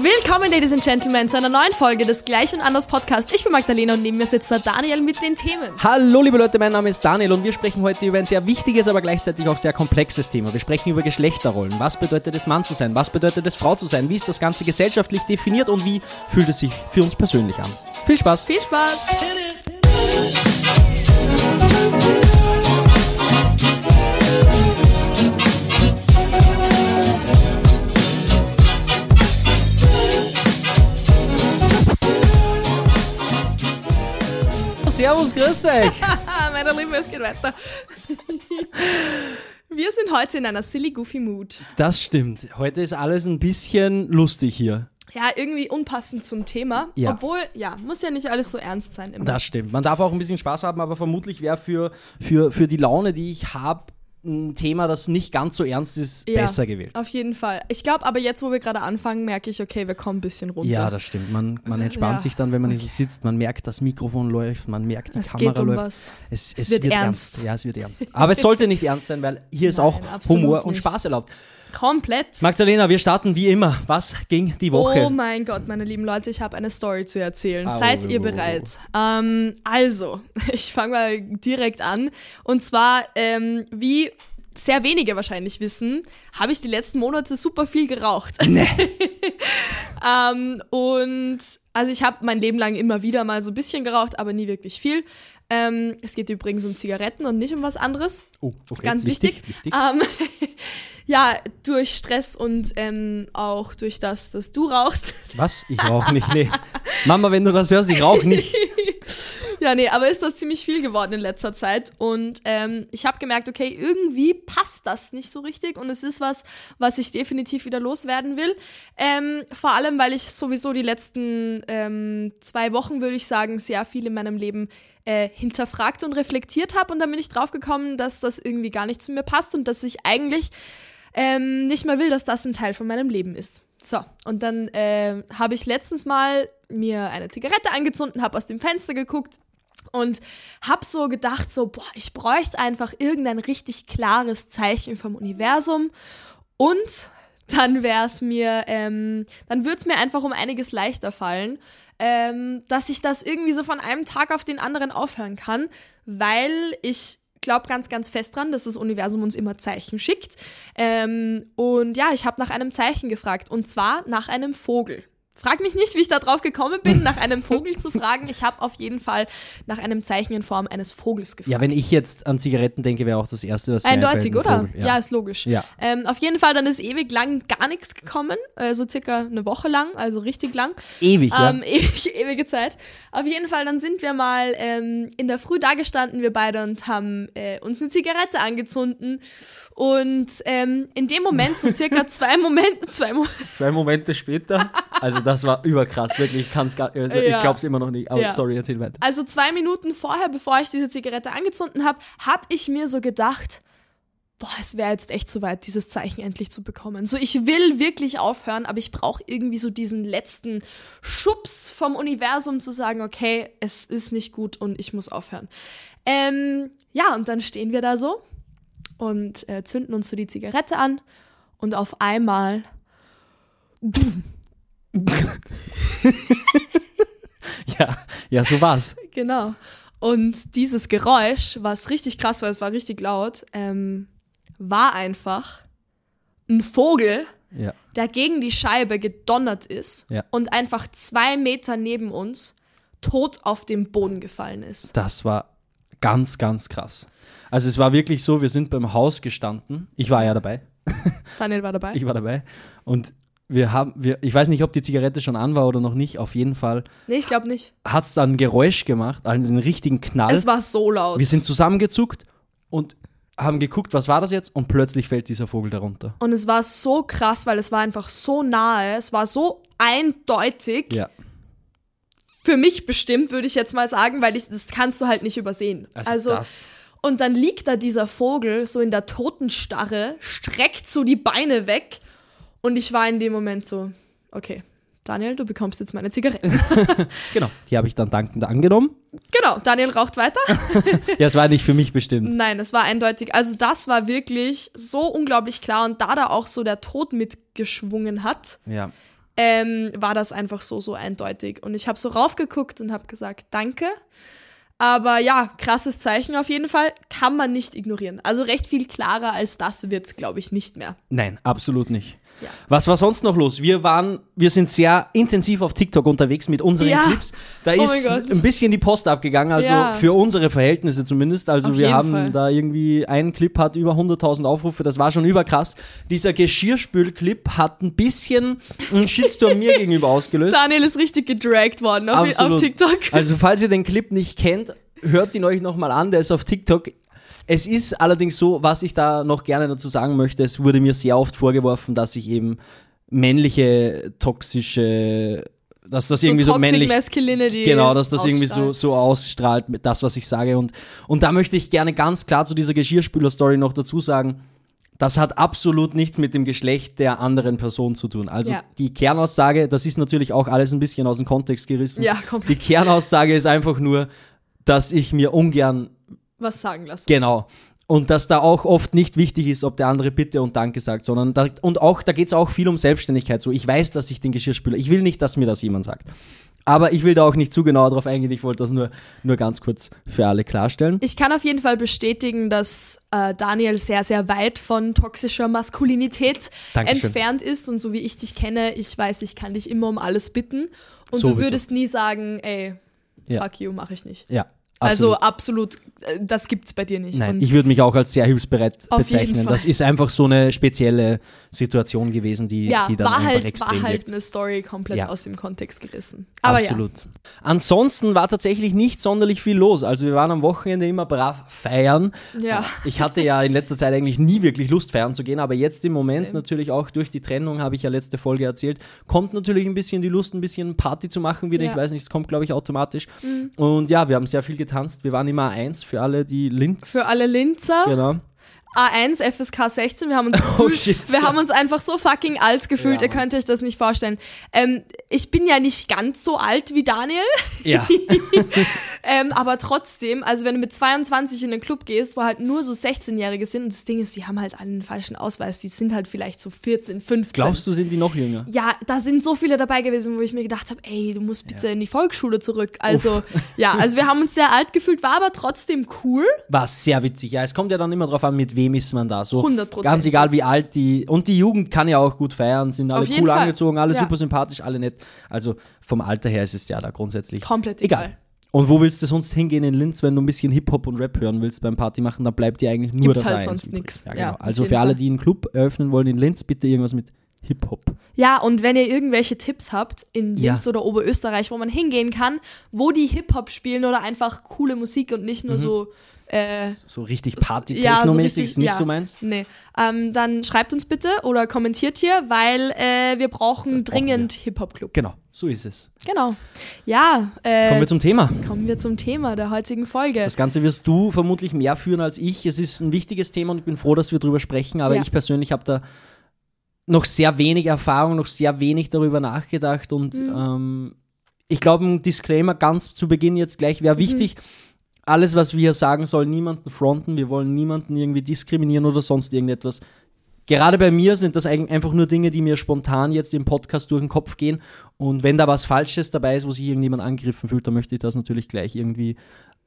Willkommen, Ladies and Gentlemen, zu einer neuen Folge des Gleich und Anders Podcast. Ich bin Magdalena und neben mir sitzt der Daniel mit den Themen. Hallo liebe Leute, mein Name ist Daniel und wir sprechen heute über ein sehr wichtiges, aber gleichzeitig auch sehr komplexes Thema. Wir sprechen über Geschlechterrollen. Was bedeutet es, Mann zu sein? Was bedeutet es, Frau zu sein? Wie ist das Ganze gesellschaftlich definiert und wie fühlt es sich für uns persönlich an? Viel Spaß! Viel Spaß! Servus, grüß euch! Meine Liebe, es geht weiter. Wir sind heute in einer silly goofy Mood. Das stimmt. Heute ist alles ein bisschen lustig hier. Ja, irgendwie unpassend zum Thema. Ja. Obwohl, ja, muss ja nicht alles so ernst sein. Immer. Das stimmt. Man darf auch ein bisschen Spaß haben, aber vermutlich wäre für, für, für die Laune, die ich habe, ein Thema, das nicht ganz so ernst ist, Ja, besser gewählt. Auf jeden Fall. Ich glaube, aber jetzt, wo wir gerade anfangen, merke ich, okay, wir kommen ein bisschen runter. Ja, das stimmt. Man, man entspannt Ja. sich dann, wenn man hier so sitzt. Man merkt, das Mikrofon läuft, man merkt, die es Kamera geht um läuft. was. Es, Es wird ernst. Ja, es wird ernst. Aber es sollte nicht ernst sein, weil hier ist Nein, auch Humor und nicht. Spaß erlaubt. Komplett. Magdalena, wir starten wie immer. Was ging die Woche? Oh mein Gott, meine lieben Leute, ich habe eine Story zu erzählen. Au, Seid ihr bereit? Ähm, also, ich fange mal direkt an. Und zwar, ähm, wie sehr wenige wahrscheinlich wissen, habe ich die letzten Monate super viel geraucht. Nee. Ähm, und also ich habe mein Leben lang immer wieder mal so ein bisschen geraucht, aber nie wirklich viel. Ähm, es geht übrigens um Zigaretten und nicht um was anderes. Oh, okay. Ganz wichtig. wichtig. Ähm, ja, durch Stress und ähm, auch durch das, dass du rauchst. Was? Ich rauche nicht. Nee. Mama, wenn du das hörst, ich rauche nicht. ja, nee, aber ist das ziemlich viel geworden in letzter Zeit. Und ähm, ich habe gemerkt, okay, irgendwie passt das nicht so richtig. Und es ist was, was ich definitiv wieder loswerden will. Ähm, vor allem, weil ich sowieso die letzten ähm, zwei Wochen, würde ich sagen, sehr viel in meinem Leben äh, hinterfragt und reflektiert habe. Und dann bin ich draufgekommen, dass das irgendwie gar nicht zu mir passt und dass ich eigentlich ähm, nicht mehr will, dass das ein Teil von meinem Leben ist. So, und dann äh, habe ich letztens mal mir eine Zigarette angezündet, habe aus dem Fenster geguckt und habe so gedacht, so, boah, ich bräuchte einfach irgendein richtig klares Zeichen vom Universum und dann wäre es mir, ähm, dann würde es mir einfach um einiges leichter fallen, ähm, dass ich das irgendwie so von einem Tag auf den anderen aufhören kann, weil ich glaube ganz, ganz fest dran, dass das Universum uns immer Zeichen schickt. Ähm, und ja, ich habe nach einem Zeichen gefragt und zwar nach einem Vogel. Frag mich nicht, wie ich da drauf gekommen bin, nach einem Vogel zu fragen. Ich habe auf jeden Fall nach einem Zeichen in Form eines Vogels gefragt. Ja, wenn ich jetzt an Zigaretten denke, wäre auch das Erste, was mir Eindeutig, oder? Vogel. Ja. ist logisch. Ja. Ähm, auf jeden Fall, dann ist ewig lang gar nichts gekommen, so circa eine Woche lang, also richtig lang. Ewig, ja. Ähm, ewig, ewige Zeit. Auf jeden Fall, dann sind wir mal ähm, in der Früh da gestanden, wir beide, und haben äh, uns eine Zigarette angezündet. Und ähm, in dem Moment, so circa zwei Momente, zwei Mo Zwei Momente später, also das war überkrass, wirklich, ich kann's gar, also Ja. ich glaub's immer noch nicht, aber Ja. sorry, erzähl weiter. also zwei Minuten vorher, bevor ich diese Zigarette angezündet habe, habe ich mir so gedacht, boah, es wäre jetzt echt soweit, dieses Zeichen endlich zu bekommen. So, ich will wirklich aufhören, aber ich brauche irgendwie so diesen letzten Schubs vom Universum zu sagen, okay, es ist nicht gut und ich muss aufhören. Ähm, ja, und dann stehen wir da so und äh, zünden uns so die Zigarette an und auf einmal Ja, ja, so war's. Genau. Und dieses Geräusch, was richtig krass war, es war richtig laut, ähm, war einfach ein Vogel, Ja. der gegen die Scheibe gedonnert ist Ja. und einfach zwei Meter neben uns tot auf den Boden gefallen ist. Das war ganz, ganz krass. Also es war wirklich so, wir sind beim Haus gestanden. Ich war ja dabei. Daniel war dabei. Ich war dabei. Und wir haben, wir, ich weiß nicht, ob die Zigarette schon an war oder noch nicht. Auf jeden Fall nee, ich glaube nicht. hat es dann ein Geräusch gemacht, also einen richtigen Knall. Es war so laut. wir sind zusammengezuckt und haben geguckt, was war das jetzt? Und plötzlich fällt dieser Vogel darunter. Und es war so krass, weil es war einfach so nahe, es war so eindeutig. Ja. Für mich bestimmt, würde ich jetzt mal sagen, weil ich, das kannst du halt nicht übersehen. Also, Also. Und dann liegt da dieser Vogel so in der Totenstarre, streckt so die Beine weg und ich war in dem Moment so, okay, Daniel, du bekommst jetzt meine Zigaretten. Genau, die habe ich dann dankend angenommen. genau, Daniel raucht weiter. Ja, es war nicht für mich bestimmt. Nein, es war eindeutig. Also das war wirklich so unglaublich klar. Und da da auch so der Tod mitgeschwungen hat, Ja. ähm, war das einfach so, so eindeutig. Und ich habe so raufgeguckt und habe gesagt, danke. Aber ja, krasses Zeichen auf jeden Fall. Kann man nicht ignorieren. Also recht viel klarer als das wird glaube ich, nicht mehr. Nein, absolut nicht. Ja. Was war sonst noch los? Wir waren, wir sind sehr intensiv auf TikTok unterwegs mit unseren Ja. Clips. Da Oh ist ein bisschen die Post abgegangen, also Ja. für unsere Verhältnisse zumindest. Also Auf wir haben Fall. da irgendwie, ein Clip hat über 100.000 Aufrufe, das war schon überkrass. Dieser Geschirrspül-Clip hat ein bisschen einen Shitstorm mir gegenüber ausgelöst. Daniel ist richtig gedragt worden auf, auf. TikTok. Also falls ihr den Clip nicht kennt, hört ihn euch nochmal an, der ist auf TikTok. Es ist allerdings so, was ich da noch gerne dazu sagen möchte, es wurde mir sehr oft vorgeworfen, dass ich eben männliche, toxische, dass das irgendwie so männlich Masculinity Genau, dass das irgendwie so, ausstrahlt. so ausstrahlt, mit das, was ich sage. Und, und da möchte ich gerne ganz klar zu dieser Geschirrspüler-Story noch dazu sagen, das hat absolut nichts mit dem Geschlecht der anderen Person zu tun. Also Ja. die Kernaussage, das ist natürlich auch alles ein bisschen aus dem Kontext gerissen. Ja, komplett. Die Kernaussage ist einfach nur, dass ich mir ungern, was sagen lassen. genau, und dass da auch oft nicht wichtig ist, ob der andere Bitte und Danke sagt, sondern da, und auch, da geht es auch viel um Selbstständigkeit. So, ich weiß, dass ich den Geschirrspüler, ich will nicht, dass mir das jemand sagt. Aber ich will da auch nicht zu genau drauf eingehen, ich wollte das nur, nur ganz kurz für alle klarstellen. Ich kann auf jeden Fall bestätigen, dass äh, Daniel sehr, sehr weit von toxischer Maskulinität Dankeschön. entfernt ist. Und so wie ich dich kenne, ich weiß, ich kann dich immer um alles bitten. Und Sowieso. du würdest nie sagen, ey, Ja. fuck you, mache ich nicht. Ja. Also absolut. Äh, das gibt's bei dir nicht. Nein, Und ich würde mich auch als sehr hilfsbereit bezeichnen. Das ist einfach so eine spezielle Situation gewesen, die, ja, die dann war einfach halt, extrem war halt wirkt. eine Story komplett Ja. aus dem Kontext gerissen. Aber Absolut. Ansonsten war tatsächlich nicht sonderlich viel los. Also wir waren am Wochenende immer brav feiern. Ja. Ich hatte ja in letzter Zeit eigentlich nie wirklich Lust feiern zu gehen, aber jetzt im Moment Same. natürlich auch durch die Trennung, habe ich ja letzte Folge erzählt, kommt natürlich ein bisschen die Lust, ein bisschen Party zu machen wieder. Ja. Mhm. Ich weiß nicht, es kommt glaube ich automatisch. Und ja, wir haben sehr viel getanzt. Wir waren immer eins für alle, die Linz. Für alle Linzer, Genau. A1, FSK 16, wir haben uns Oh, gefühlt, shit. wir haben uns einfach so fucking alt gefühlt, Ja, ihr könnt euch das nicht vorstellen. Ähm, ich bin ja nicht ganz so alt wie Daniel, Ja. ähm, aber trotzdem, also wenn du mit 22 in den Club gehst, wo halt nur so 16-Jährige sind, und das Ding ist, die haben halt alle einen falschen Ausweis, die sind halt vielleicht so 14, 15. Glaubst du, sind die noch jünger? Ja, da sind so viele dabei gewesen, wo ich mir gedacht habe, ey, du musst bitte in die Volksschule zurück. Also, ja, also wir haben uns sehr alt gefühlt, war aber trotzdem cool. War sehr witzig. Ja, es kommt ja dann immer drauf an, mit wem ist man da. So 100%. Ganz egal, wie alt die. Und die Jugend kann ja auch gut feiern, sind alle cool Fall. angezogen, alle Ja. super sympathisch, alle nett. Also vom Alter her ist es ja da grundsätzlich Komplett egal. egal. Und wo willst du sonst hingehen in Linz, wenn du ein bisschen Hip-Hop und Rap hören willst beim Party machen? Da bleibt dir eigentlich nur Gibt das halt A1 sonst nix. Ja, Ja, genau. auf also für alle, die einen Club eröffnen wollen in Linz, bitte irgendwas mit Hip-Hop. Ja, und wenn ihr irgendwelche Tipps habt in Ja. Linz oder Oberösterreich, wo man hingehen kann, wo die Hip-Hop spielen oder einfach coole Musik und nicht nur so. Äh, So richtig ja, so Party-Techno-mäßig richtig, ist nicht ja, so meins. Nee. Ähm, dann schreibt uns bitte oder kommentiert hier, weil äh, wir brauchen brauchen dringend Hip-Hop-Club. Genau, so ist es. Genau. Ja, äh, Kommen wir zum Thema. kommen wir zum Thema der heutigen Folge. Das Ganze wirst du vermutlich mehr führen als ich. Es ist ein wichtiges Thema und ich bin froh, dass wir darüber sprechen, aber Ja. ich persönlich habe da noch sehr wenig Erfahrung, noch sehr wenig darüber nachgedacht und Mhm. ähm, ich glaube, ein Disclaimer ganz zu Beginn jetzt gleich Mhm. wäre wichtig. Alles, was wir hier sagen, soll niemanden fronten. Wir wollen niemanden irgendwie diskriminieren oder sonst irgendetwas. Gerade bei mir sind das eigentlich einfach nur Dinge, die mir spontan jetzt im Podcast durch den Kopf gehen. Und wenn da was Falsches dabei ist, wo sich irgendjemand angegriffen fühlt, dann möchte ich das natürlich gleich irgendwie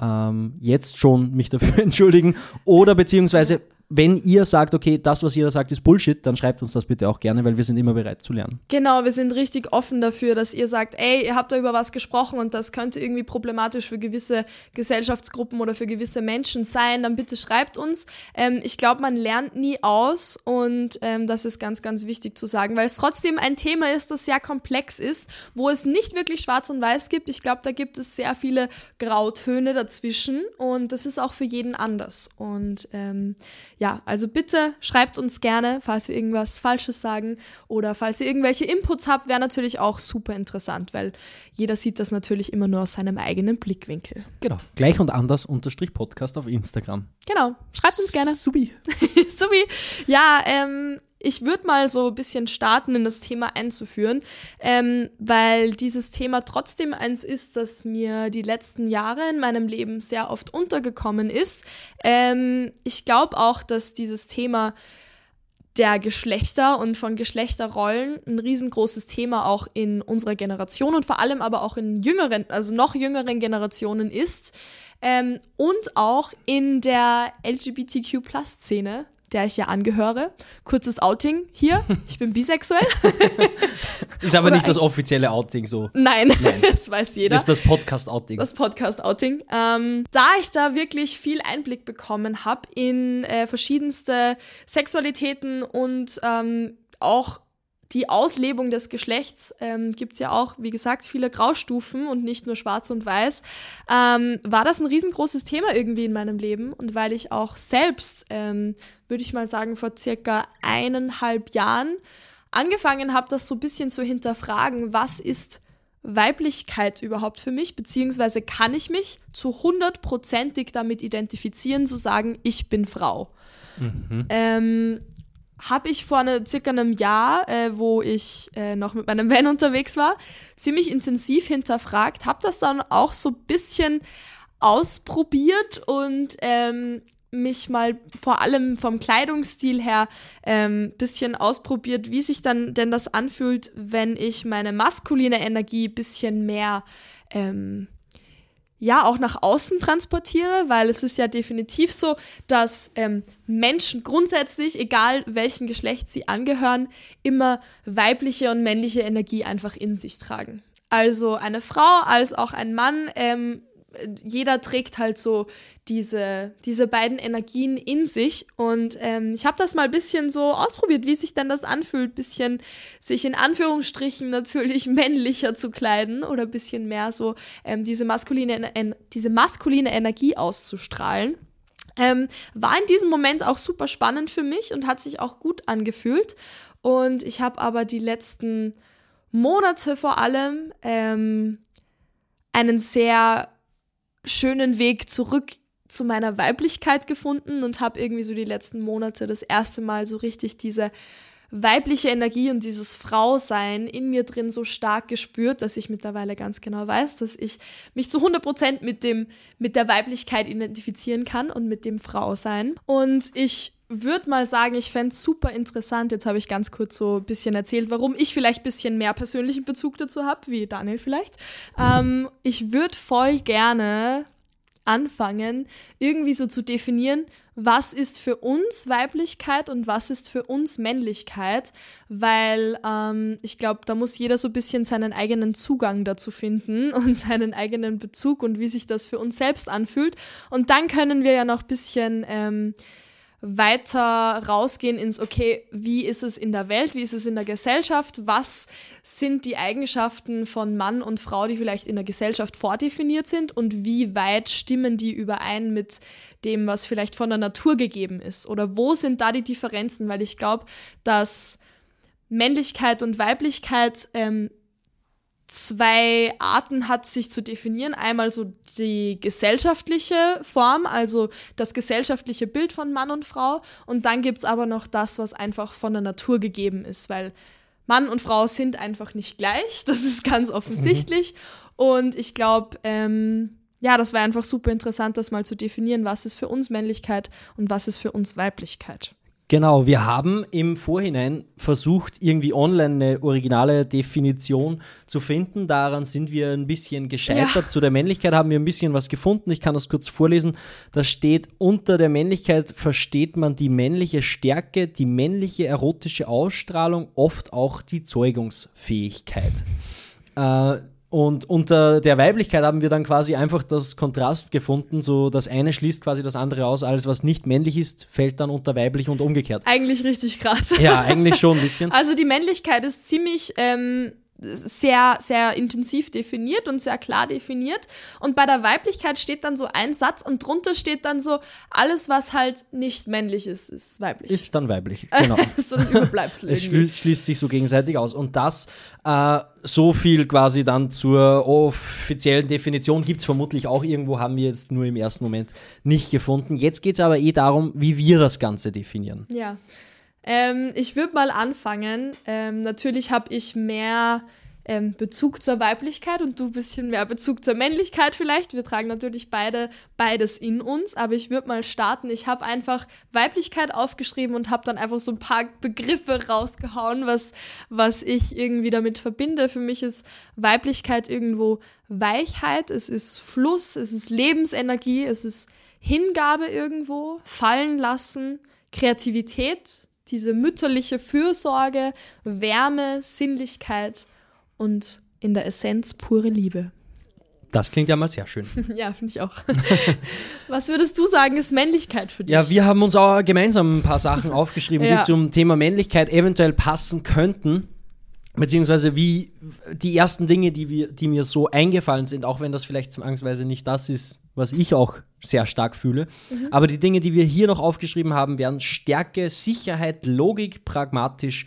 ähm, jetzt schon mich dafür entschuldigen. Oder beziehungsweise, wenn ihr sagt, okay, das, was ihr da sagt, ist Bullshit, dann schreibt uns das bitte auch gerne, weil wir sind immer bereit zu lernen. Genau, wir sind richtig offen dafür, dass ihr sagt, ey, ihr habt da über was gesprochen und das könnte irgendwie problematisch für gewisse Gesellschaftsgruppen oder für gewisse Menschen sein, dann bitte schreibt uns. Ähm, ich glaube, man lernt nie aus und ähm, das ist ganz, ganz wichtig zu sagen, weil es trotzdem ein Thema ist, das sehr komplex ist, wo es nicht wirklich schwarz und weiß gibt. Ich glaube, da gibt es sehr viele Grautöne dazwischen und das ist auch für jeden anders. Und ähm, ja, also bitte schreibt uns gerne, falls wir irgendwas Falsches sagen oder falls ihr irgendwelche Inputs habt, wäre natürlich auch super interessant, weil jeder sieht das natürlich immer nur aus seinem eigenen Blickwinkel. Genau. Gleich und anders unterstrich Podcast auf Instagram. Genau, schreibt uns gerne. Subi. Subi. Ja, ähm, ich würde mal so ein bisschen starten, in das Thema einzuführen, ähm, weil dieses Thema trotzdem eins ist, das mir die letzten Jahre in meinem Leben sehr oft untergekommen ist. Ähm, ich glaube auch, dass dieses Thema der Geschlechter und von Geschlechterrollen ein riesengroßes Thema auch in unserer Generation und vor allem aber auch in jüngeren, also noch jüngeren Generationen ist ähm, und auch in der LGBTQ-Plus-Szene der ich ja angehöre. Kurzes Outing hier. Ich bin bisexuell. ist aber Oder nicht das offizielle Outing so. Nein, Nein. das weiß jeder. Das ist das Podcast-Outing. Das Podcast-Outing. Ähm, da ich da wirklich viel Einblick bekommen habe in äh, verschiedenste Sexualitäten und ähm, auch die Auslebung des Geschlechts ähm, gibt es ja auch, wie gesagt, viele Graustufen und nicht nur schwarz und weiß, ähm, war das ein riesengroßes Thema irgendwie in meinem Leben. Und weil ich auch selbst, ähm, würde ich mal sagen, vor circa eineinhalb Jahren angefangen habe, das so ein bisschen zu hinterfragen, was ist Weiblichkeit überhaupt für mich, beziehungsweise kann ich mich zu hundertprozentig damit identifizieren, zu sagen, ich bin Frau. Mhm. Ähm, habe ich vor eine, circa einem Jahr, äh, wo ich äh, noch mit meinem Van unterwegs war, ziemlich intensiv hinterfragt, habe das dann auch so ein bisschen ausprobiert und ähm, mich mal vor allem vom Kleidungsstil her ähm, bisschen ausprobiert, wie sich dann denn das anfühlt, wenn ich meine maskuline Energie bisschen mehr ähm, ja auch nach außen transportiere, weil es ist ja definitiv so, dass ähm, Menschen grundsätzlich, egal welchen Geschlecht sie angehören, immer weibliche und männliche Energie einfach in sich tragen. Also eine Frau als auch ein Mann ähm, jeder trägt halt so diese, diese beiden Energien in sich. Und ähm, ich habe das mal ein bisschen so ausprobiert, wie sich dann das anfühlt, bisschen sich in Anführungsstrichen natürlich männlicher zu kleiden oder ein bisschen mehr so ähm, diese, maskuline, diese maskuline Energie auszustrahlen. Ähm, war in diesem Moment auch super spannend für mich und hat sich auch gut angefühlt. Und ich habe aber die letzten Monate vor allem ähm, einen sehr schönen Weg zurück zu meiner Weiblichkeit gefunden und habe irgendwie so die letzten Monate das erste Mal so richtig diese weibliche Energie und dieses Frausein in mir drin so stark gespürt, dass ich mittlerweile ganz genau weiß, dass ich mich zu 100% mit dem, mit der Weiblichkeit identifizieren kann und mit dem Frausein. Und ich würde mal sagen, ich fände es super interessant. Jetzt habe ich ganz kurz so ein bisschen erzählt, warum ich vielleicht ein bisschen mehr persönlichen Bezug dazu habe, wie Daniel vielleicht. Ähm, ich würde voll gerne anfangen, irgendwie so zu definieren, was ist für uns Weiblichkeit und was ist für uns Männlichkeit, weil ähm, ich glaube, da muss jeder so ein bisschen seinen eigenen Zugang dazu finden und seinen eigenen Bezug und wie sich das für uns selbst anfühlt. Und dann können wir ja noch ein bisschen ähm, weiter rausgehen ins, okay, wie ist es in der Welt, wie ist es in der Gesellschaft, was sind die Eigenschaften von Mann und Frau, die vielleicht in der Gesellschaft vordefiniert sind und wie weit stimmen die überein mit dem, was vielleicht von der Natur gegeben ist? Oder wo sind da die Differenzen, weil ich glaube, dass Männlichkeit und Weiblichkeit ähm, zwei Arten hat, sich zu definieren. Einmal so die gesellschaftliche Form, also das gesellschaftliche Bild von Mann und Frau. Und dann gibt's aber noch das, was einfach von der Natur gegeben ist, weil Mann und Frau sind einfach nicht gleich. Das ist ganz offensichtlich. Mhm. Und ich glaube, ähm, ja, das war einfach super interessant, das mal zu definieren, was ist für uns Männlichkeit und was ist für uns Weiblichkeit. Genau, wir haben im Vorhinein versucht, irgendwie online eine originale Definition zu finden. Daran sind wir ein bisschen gescheitert. Ja. Zu der Männlichkeit haben wir ein bisschen was gefunden. Ich kann das kurz vorlesen. Da steht, unter der Männlichkeit versteht man die männliche Stärke, die männliche erotische Ausstrahlung, oft auch die Zeugungsfähigkeit. Äh, und unter der Weiblichkeit haben wir dann quasi einfach das Kontrast gefunden, so das eine schließt quasi das andere aus, alles was nicht männlich ist, fällt dann unter weiblich und umgekehrt. Eigentlich richtig krass. Ja, eigentlich schon ein bisschen. Also die Männlichkeit ist ziemlich ähm, sehr, sehr intensiv definiert und sehr klar definiert. Und bei der Weiblichkeit steht dann so ein Satz und drunter steht dann so, alles, was halt nicht männlich ist, ist weiblich. Ist dann weiblich, genau. so das Überbleibsel. es schließt, schließt, sich so gegenseitig aus. Und das, äh, so viel quasi dann zur offiziellen Definition gibt es vermutlich auch irgendwo, haben wir jetzt nur im ersten Moment nicht gefunden. Jetzt geht es aber eh darum, wie wir das Ganze definieren. Ja. Ähm, ich würde mal anfangen. Ähm, natürlich habe ich mehr ähm, Bezug zur Weiblichkeit und du ein bisschen mehr Bezug zur Männlichkeit vielleicht. Wir tragen natürlich beide beides in uns, aber ich würde mal starten. Ich habe einfach Weiblichkeit aufgeschrieben und habe dann einfach so ein paar Begriffe rausgehauen, was, was ich irgendwie damit verbinde. Für mich ist Weiblichkeit irgendwo Weichheit, es ist Fluss, es ist Lebensenergie, es ist Hingabe irgendwo, fallen lassen, Kreativität, diese mütterliche Fürsorge, Wärme, Sinnlichkeit und in der Essenz pure Liebe. Das klingt ja mal sehr schön. ja, finde ich auch. Was würdest du sagen, ist Männlichkeit für dich? Ja, wir haben uns auch gemeinsam ein paar Sachen aufgeschrieben, ja. die zum Thema Männlichkeit eventuell passen könnten. Beziehungsweise wie die ersten Dinge, die, wir, die mir so eingefallen sind, auch wenn das vielleicht zwangsweise nicht das ist, was ich auch sehr stark fühle. Mhm. Aber die Dinge, die wir hier noch aufgeschrieben haben, wären Stärke, Sicherheit, Logik, pragmatisch,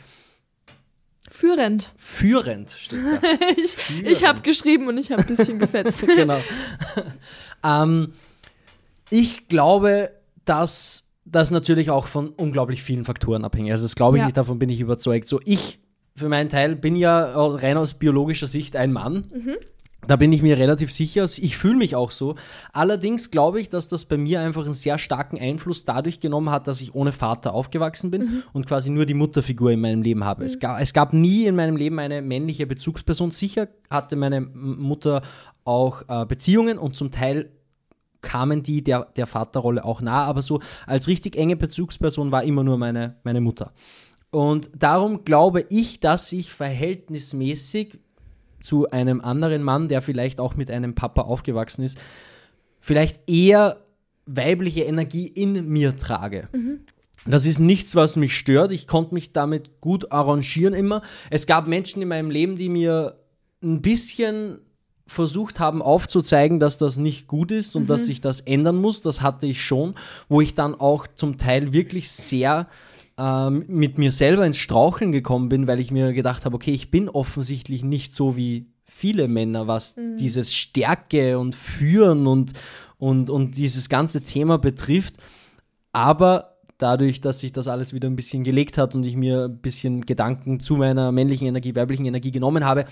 Führend. Führend steht da. ich ich habe geschrieben und ich habe ein bisschen gefetzt. genau. ähm, ich glaube, dass das natürlich auch von unglaublich vielen Faktoren abhängt. Also das glaube ich ja. nicht, davon bin ich überzeugt. So ich für meinen Teil bin ja rein aus biologischer Sicht ein Mann. Mhm. Da bin ich mir relativ sicher. Ich fühle mich auch so. Allerdings glaube ich, dass das bei mir einfach einen sehr starken Einfluss dadurch genommen hat, dass ich ohne Vater aufgewachsen bin mhm. und quasi nur die Mutterfigur in meinem Leben habe. Mhm. Es, gab, es gab nie in meinem Leben eine männliche Bezugsperson. Sicher hatte meine Mutter auch äh, Beziehungen und zum Teil kamen die der, der Vaterrolle auch nah, aber so als richtig enge Bezugsperson war immer nur meine, meine Mutter. Und darum glaube ich, dass ich verhältnismäßig zu einem anderen Mann, der vielleicht auch mit einem Papa aufgewachsen ist, vielleicht eher weibliche Energie in mir trage. Mhm. Das ist nichts, was mich stört. Ich konnte mich damit gut arrangieren immer. Es gab Menschen in meinem Leben, die mir ein bisschen versucht haben aufzuzeigen, dass das nicht gut ist und mhm. dass sich das ändern muss. Das hatte ich schon, wo ich dann auch zum Teil wirklich sehr ähm, mit mir selber ins Straucheln gekommen bin, weil ich mir gedacht habe, okay, ich bin offensichtlich nicht so wie viele Männer, was mhm. dieses Stärke und Führen und, und, und dieses ganze Thema betrifft. Aber dadurch, dass sich das alles wieder ein bisschen gelegt hat und ich mir ein bisschen Gedanken zu meiner männlichen Energie, weiblichen Energie genommen habe,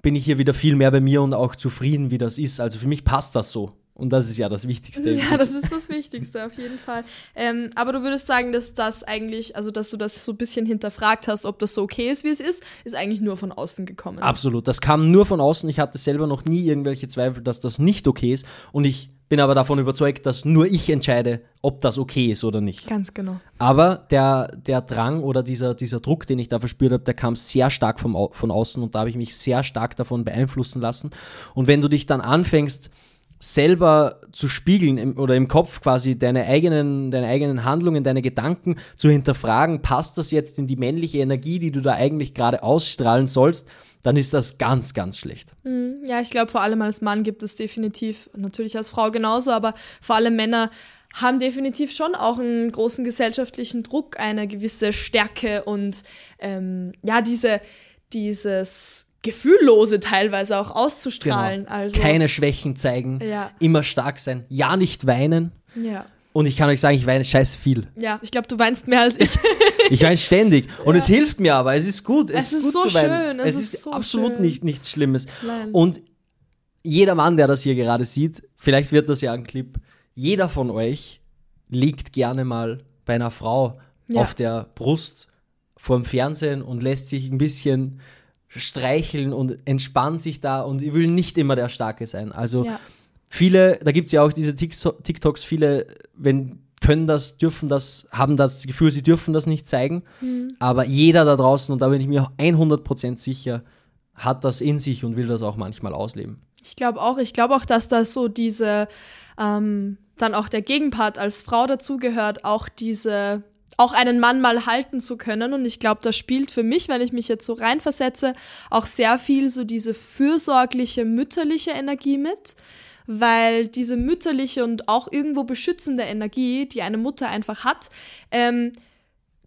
bin ich hier wieder viel mehr bei mir und auch zufrieden, wie das ist. Also für mich passt das so. Und das ist ja das Wichtigste. Ja, das ist das Wichtigste auf jeden Fall. Ähm, aber du würdest sagen, dass das eigentlich, also dass du das so ein bisschen hinterfragt hast, ob das so okay ist, wie es ist, ist eigentlich nur von außen gekommen. Absolut. Das kam nur von außen. Ich hatte selber noch nie irgendwelche Zweifel, dass das nicht okay ist. Und ich bin aber davon überzeugt, dass nur ich entscheide, ob das okay ist oder nicht. Ganz genau. Aber der, der Drang oder dieser, dieser Druck, den ich da verspürt habe, der kam sehr stark vom, von außen und da habe ich mich sehr stark davon beeinflussen lassen. Und wenn du dich dann anfängst, selber zu spiegeln im, oder im Kopf quasi deine eigenen, deine eigenen Handlungen, deine Gedanken zu hinterfragen, passt das jetzt in die männliche Energie, die du da eigentlich gerade ausstrahlen sollst, dann ist das ganz, ganz schlecht. Mhm. Ja, ich glaube, vor allem als Mann gibt es definitiv, natürlich als Frau genauso, aber vor allem Männer haben definitiv schon auch einen großen gesellschaftlichen Druck, eine gewisse Stärke und ähm, ja, diese, dieses Gefühllose teilweise auch auszustrahlen. Genau. Also, Keine Schwächen zeigen, ja. immer stark sein, ja nicht weinen. Ja. Und ich kann euch sagen, ich weine scheiße viel. Ja, ich glaube, du weinst mehr als ich. ich weine ständig. Und ja. es hilft mir aber. Es ist gut. Es, es ist, ist gut so schön. Es, es ist, ist so absolut schön. Nicht, nichts Schlimmes. Nein. Und jeder Mann, der das hier gerade sieht, vielleicht wird das ja ein Clip, jeder von euch liegt gerne mal bei einer Frau ja. auf der Brust vorm Fernsehen und lässt sich ein bisschen streicheln und entspannt sich da und ich will nicht immer der Starke sein. Also ja. viele, da gibt es ja auch diese TikToks, viele, wenn können das, dürfen das, haben das Gefühl, sie dürfen das nicht zeigen. Mhm. Aber jeder da draußen, und da bin ich mir 100% sicher, hat das in sich und will das auch manchmal ausleben. Ich glaube auch, ich glaube auch, dass da so diese, ähm, dann auch der Gegenpart als Frau dazugehört, auch diese auch einen Mann mal halten zu können. Und ich glaube, das spielt für mich, wenn ich mich jetzt so reinversetze, auch sehr viel so diese fürsorgliche, mütterliche Energie mit. Weil diese mütterliche und auch irgendwo beschützende Energie, die eine Mutter einfach hat, ähm,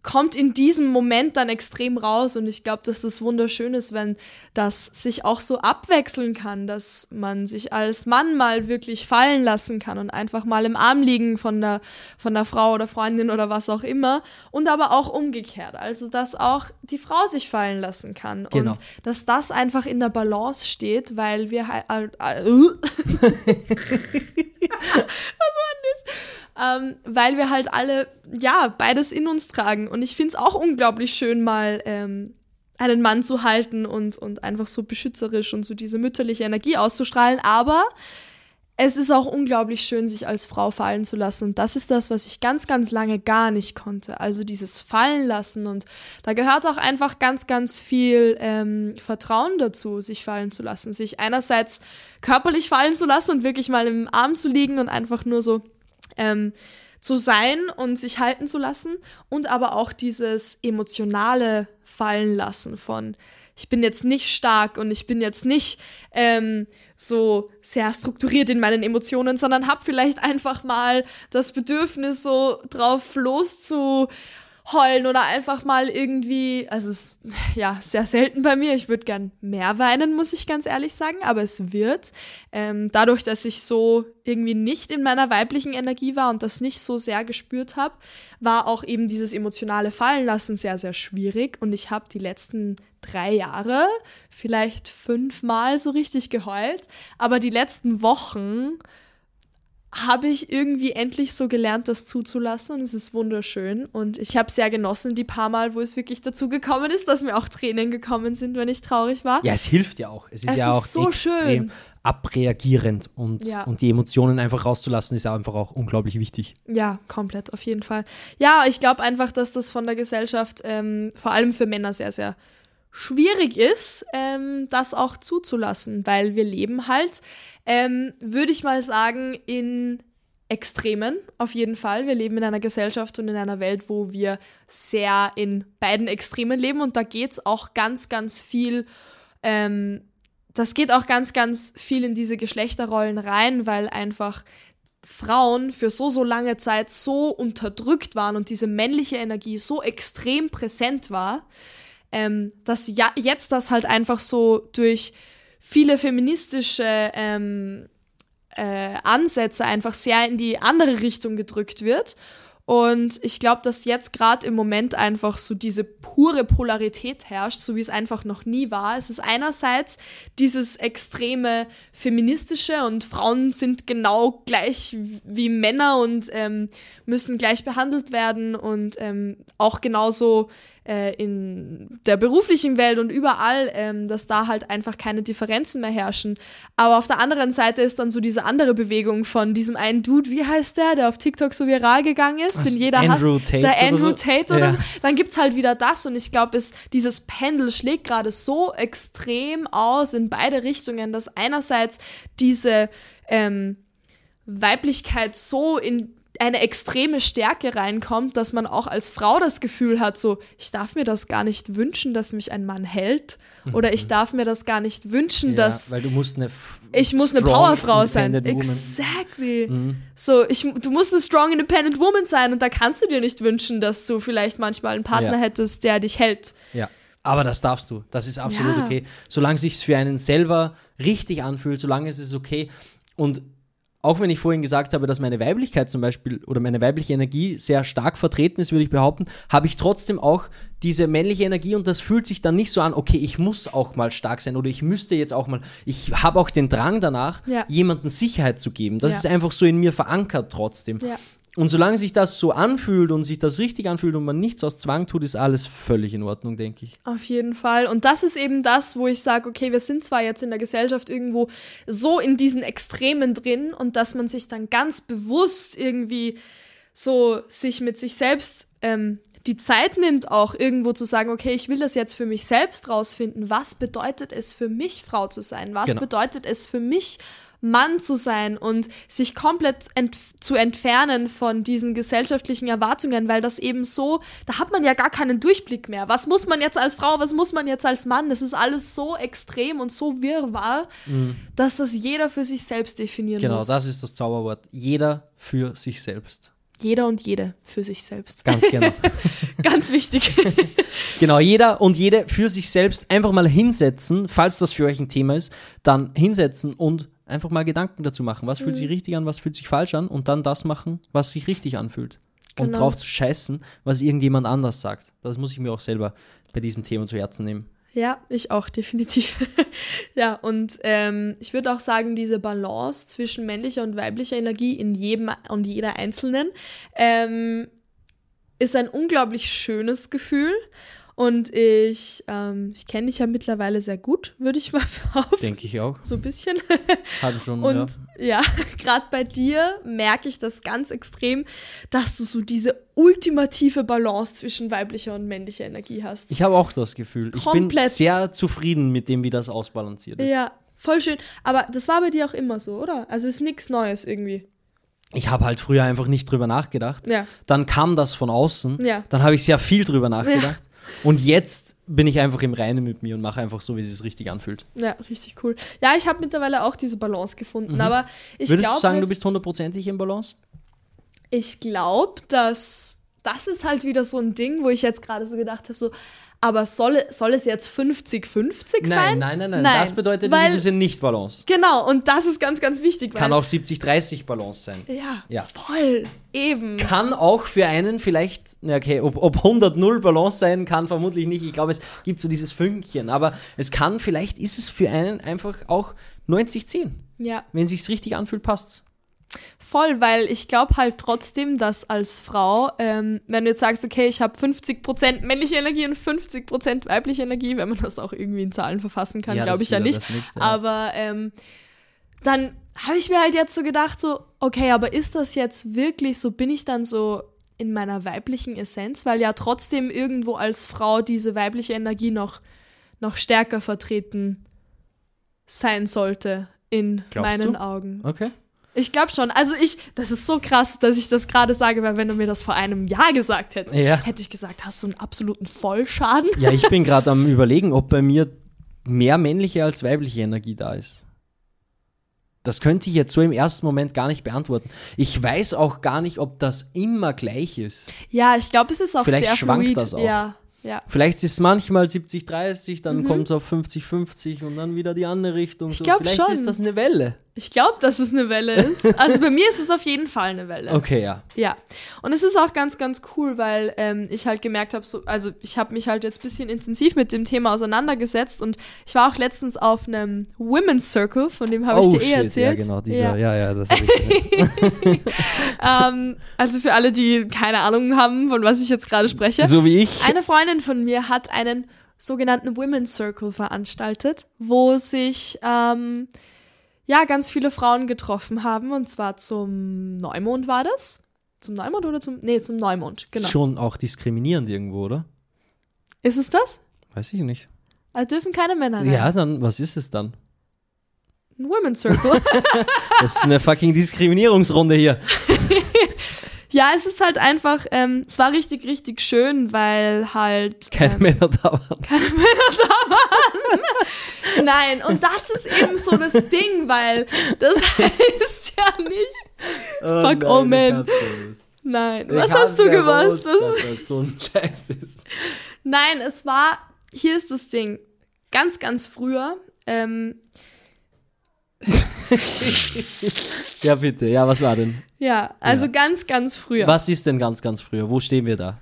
kommt in diesem Moment dann extrem raus und ich glaube, dass das wunderschön ist, wenn das sich auch so abwechseln kann, dass man sich als Mann mal wirklich fallen lassen kann und einfach mal im Arm liegen von der, von der Frau oder Freundin oder was auch immer und aber auch umgekehrt, also dass auch die Frau sich fallen lassen kann genau. und dass das einfach in der Balance steht, weil wir halt, äh, was war denn das? Ähm, weil wir halt alle, ja, beides in uns tragen. Und ich finde es auch unglaublich schön, mal ähm, einen Mann zu halten und, und einfach so beschützerisch und so diese mütterliche Energie auszustrahlen. Aber es ist auch unglaublich schön, sich als Frau fallen zu lassen. Und das ist das, was ich ganz, ganz lange gar nicht konnte. Also dieses Fallen lassen. Und da gehört auch einfach ganz, ganz viel ähm, Vertrauen dazu, sich fallen zu lassen. Sich einerseits körperlich fallen zu lassen und wirklich mal im Arm zu liegen und einfach nur so ähm, zu sein und sich halten zu lassen und aber auch dieses emotionale Fallen lassen von ich bin jetzt nicht stark und ich bin jetzt nicht ähm, so sehr strukturiert in meinen Emotionen, sondern habe vielleicht einfach mal das Bedürfnis, so drauf loszu heulen oder einfach mal irgendwie, also es ist ja sehr selten bei mir. Ich würde gern mehr weinen, muss ich ganz ehrlich sagen, aber es wird. Ähm, dadurch, dass ich so irgendwie nicht in meiner weiblichen Energie war und das nicht so sehr gespürt habe, war auch eben dieses emotionale Fallenlassen sehr, sehr schwierig. Und ich habe die letzten drei Jahre vielleicht fünfmal so richtig geheult, aber die letzten Wochen habe ich irgendwie endlich so gelernt, das zuzulassen und es ist wunderschön und ich habe sehr genossen die paar Mal, wo es wirklich dazu gekommen ist, dass mir auch Tränen gekommen sind, wenn ich traurig war. Ja, es hilft ja auch. Es ist es ja ist auch so schön. abreagierend und, ja. und die Emotionen einfach rauszulassen, ist einfach auch unglaublich wichtig. Ja, komplett, auf jeden Fall. Ja, ich glaube einfach, dass das von der Gesellschaft ähm, vor allem für Männer sehr, sehr schwierig ist, ähm, das auch zuzulassen, weil wir leben halt, ähm, würde ich mal sagen, in Extremen auf jeden Fall. Wir leben in einer Gesellschaft und in einer Welt, wo wir sehr in beiden Extremen leben und da geht es auch ganz, ganz viel, ähm, das geht auch ganz, ganz viel in diese Geschlechterrollen rein, weil einfach Frauen für so, so lange Zeit so unterdrückt waren und diese männliche Energie so extrem präsent war, ähm, dass ja, jetzt das halt einfach so durch viele feministische ähm, äh, Ansätze einfach sehr in die andere Richtung gedrückt wird. Und ich glaube, dass jetzt gerade im Moment einfach so diese pure Polarität herrscht, so wie es einfach noch nie war. Es ist einerseits dieses extreme feministische und Frauen sind genau gleich wie Männer und ähm, müssen gleich behandelt werden und ähm, auch genauso äh, in der beruflichen Welt und überall, ähm, dass da halt einfach keine Differenzen mehr herrschen. Aber auf der anderen Seite ist dann so diese andere Bewegung von diesem einen Dude, wie heißt der, der auf TikTok so viral gegangen ist, den jeder Andrew hasst, Tate der Andrew oder so. Tate oder ja. so. Dann gibt's halt wieder das und ich glaube, dieses Pendel schlägt gerade so extrem aus in beide Richtungen, dass einerseits diese ähm, Weiblichkeit so in eine extreme Stärke reinkommt, dass man auch als Frau das Gefühl hat, so, ich darf mir das gar nicht wünschen, dass mich ein Mann hält. Oder ich mhm. darf mir das gar nicht wünschen, ja, dass. Weil du musst eine. Ich muss eine Powerfrau sein. Exactly. Mhm. So, ich, du musst eine strong independent woman sein und da kannst du dir nicht wünschen, dass du vielleicht manchmal einen Partner ja. hättest, der dich hält. Ja. Aber das darfst du. Das ist absolut ja. okay. Solange es sich für einen selber richtig anfühlt, solange ist es okay. Und auch wenn ich vorhin gesagt habe, dass meine Weiblichkeit zum Beispiel oder meine weibliche Energie sehr stark vertreten ist, würde ich behaupten, habe ich trotzdem auch diese männliche Energie und das fühlt sich dann nicht so an, okay, ich muss auch mal stark sein oder ich müsste jetzt auch mal, ich habe auch den Drang danach, ja. jemandem Sicherheit zu geben. Das ja. ist einfach so in mir verankert trotzdem. Ja. Und solange sich das so anfühlt und sich das richtig anfühlt und man nichts aus Zwang tut, ist alles völlig in Ordnung, denke ich. Auf jeden Fall. Und das ist eben das, wo ich sage, okay, wir sind zwar jetzt in der Gesellschaft irgendwo so in diesen Extremen drin und dass man sich dann ganz bewusst irgendwie so sich mit sich selbst ähm, die Zeit nimmt, auch irgendwo zu sagen, okay, ich will das jetzt für mich selbst rausfinden. Was bedeutet es für mich, Frau zu sein? Was genau. bedeutet es für mich, Mann zu sein und sich komplett ent zu entfernen von diesen gesellschaftlichen Erwartungen, weil das eben so, da hat man ja gar keinen Durchblick mehr. Was muss man jetzt als Frau, was muss man jetzt als Mann? Das ist alles so extrem und so wirrwarr, mhm. dass das jeder für sich selbst definieren genau, muss. Genau, das ist das Zauberwort. Jeder für sich selbst. jeder und jede für sich selbst. Ganz genau. Ganz wichtig. Genau, jeder und jede für sich selbst einfach mal hinsetzen, falls das für euch ein Thema ist, dann hinsetzen und einfach mal Gedanken dazu machen. Was fühlt Mhm. sich richtig an, was fühlt sich falsch an und dann das machen, was sich richtig anfühlt. Und Genau. drauf zu scheißen, was irgendjemand anders sagt. Das muss ich mir auch selber bei diesem Thema zu Herzen nehmen. Ja, ich auch, definitiv. ja, und ähm, ich würde auch sagen, diese Balance zwischen männlicher und weiblicher Energie in jedem und jeder Einzelnen ähm, ist ein unglaublich schönes Gefühl. Und ich, ähm, ich kenne dich ja mittlerweile sehr gut, würde ich mal behaupten. Denke ich auch. So ein bisschen. Habe schon, Und ja. ja, gerade bei dir merke ich das ganz extrem, dass du so diese ultimative Balance zwischen weiblicher und männlicher Energie hast. Ich habe auch das Gefühl. Ich bin Komplett. sehr zufrieden mit dem, wie das ausbalanciert ist. Ja, voll schön. Aber das war bei dir auch immer so, oder? Also ist nichts Neues irgendwie. Ich habe halt früher einfach nicht drüber nachgedacht. Ja. Dann kam das von außen. Ja. Dann habe ich sehr viel drüber nachgedacht. Und jetzt bin ich einfach im Reinen mit mir und mache einfach so, wie es sich richtig anfühlt. Ja, richtig cool. Ja, ich habe mittlerweile auch diese Balance gefunden, aber ich Mhm. Würdest glaube, du sagen, halt, du bist hundertprozentig im Balance? ich glaube, dass das ist halt wieder so ein Ding, wo ich jetzt gerade so gedacht habe, so, aber soll, soll es jetzt 50-50 sein? nein, nein, nein, Das bedeutet in weil, diesem Sinne nicht Balance. Genau, und das ist ganz, ganz wichtig, Kann auch 70-30 Balance sein. ja, Ja. voll, eben. Kann auch für einen vielleicht, na okay, ob, ob 100-0 Balance sein kann, vermutlich nicht. Ich glaube, es gibt so dieses Fünkchen. Aber es kann, vielleicht ist es für einen einfach auch 90-10. Ja, Wenn es sich richtig anfühlt, passt's. Voll, weil ich glaube halt trotzdem, dass als Frau, ähm, wenn du jetzt sagst, okay, ich habe 50% männliche Energie und 50% weibliche Energie, wenn man das auch irgendwie in Zahlen verfassen kann, Ja, glaube ich ja nicht. Nächste, ja. Aber ähm, dann habe ich mir halt jetzt so gedacht, so, okay, aber ist das jetzt wirklich so, bin ich dann so in meiner weiblichen Essenz, weil ja trotzdem irgendwo als Frau diese weibliche Energie noch, noch stärker vertreten sein sollte in Glaubst meinen du? Augen. Okay. Ich glaube schon. Also ich, das ist so krass, dass ich das gerade sage, weil wenn du mir das vor einem Jahr gesagt hättest, Ja. hätte ich gesagt, hast du einen absoluten Vollschaden? Ja, ich bin gerade am überlegen, ob bei mir mehr männliche als weibliche Energie da ist. Das könnte ich jetzt so im ersten Moment gar nicht beantworten. Ich weiß auch gar nicht, ob das immer gleich ist. Ja, ich glaube, es ist auch Vielleicht sehr schwankt fluid. das auch. Ja, ja. Vielleicht ist es manchmal 70-30, Mhm. dann kommt es auf 50-50 und dann wieder die andere Richtung. Ich so. glaub Vielleicht schon. ist das eine Welle. Ich glaube, dass es eine Welle ist. Also bei mir ist es auf jeden Fall eine Welle. Okay, ja. Ja. Und es ist auch ganz, ganz cool, weil ähm, ich halt gemerkt habe, so, also ich habe mich halt jetzt ein bisschen intensiv mit dem Thema auseinandergesetzt und ich war auch letztens auf einem Women's Circle, von dem habe ich dir eh erzählt. Oh, Ja, genau, dieser, ja, ja, das habe ich. Ähm, also für alle, die keine Ahnung haben, von was ich jetzt gerade spreche. So wie ich. Eine Freundin von mir hat einen sogenannten Women's Circle veranstaltet, wo sich ähm, ja ganz viele Frauen getroffen haben und zwar zum Neumond war das. Zum Neumond oder zum nee zum Neumond genau. Schon auch diskriminierend irgendwo, oder? Ist es das? Weiß ich nicht. Also dürfen keine Männer rein. Ja, dann, was ist es dann? Ein Women's Circle. Das ist eine fucking Diskriminierungsrunde hier. ja, es ist halt einfach, ähm, es war richtig, richtig schön, weil halt Keine ähm, Männer da waren. Nein, und das ist eben so das Ding, weil das heißt ja nicht. Fuck, oh man. Nein, was hast du gewusst? Das dass das so ein Scheiß ist. nein, es war, hier ist das Ding, ganz, ganz früher, ähm, Ja, bitte. Ja, was war denn? ja, also Ja. ganz, ganz früher. Was ist denn ganz, ganz früher? Wo stehen wir da?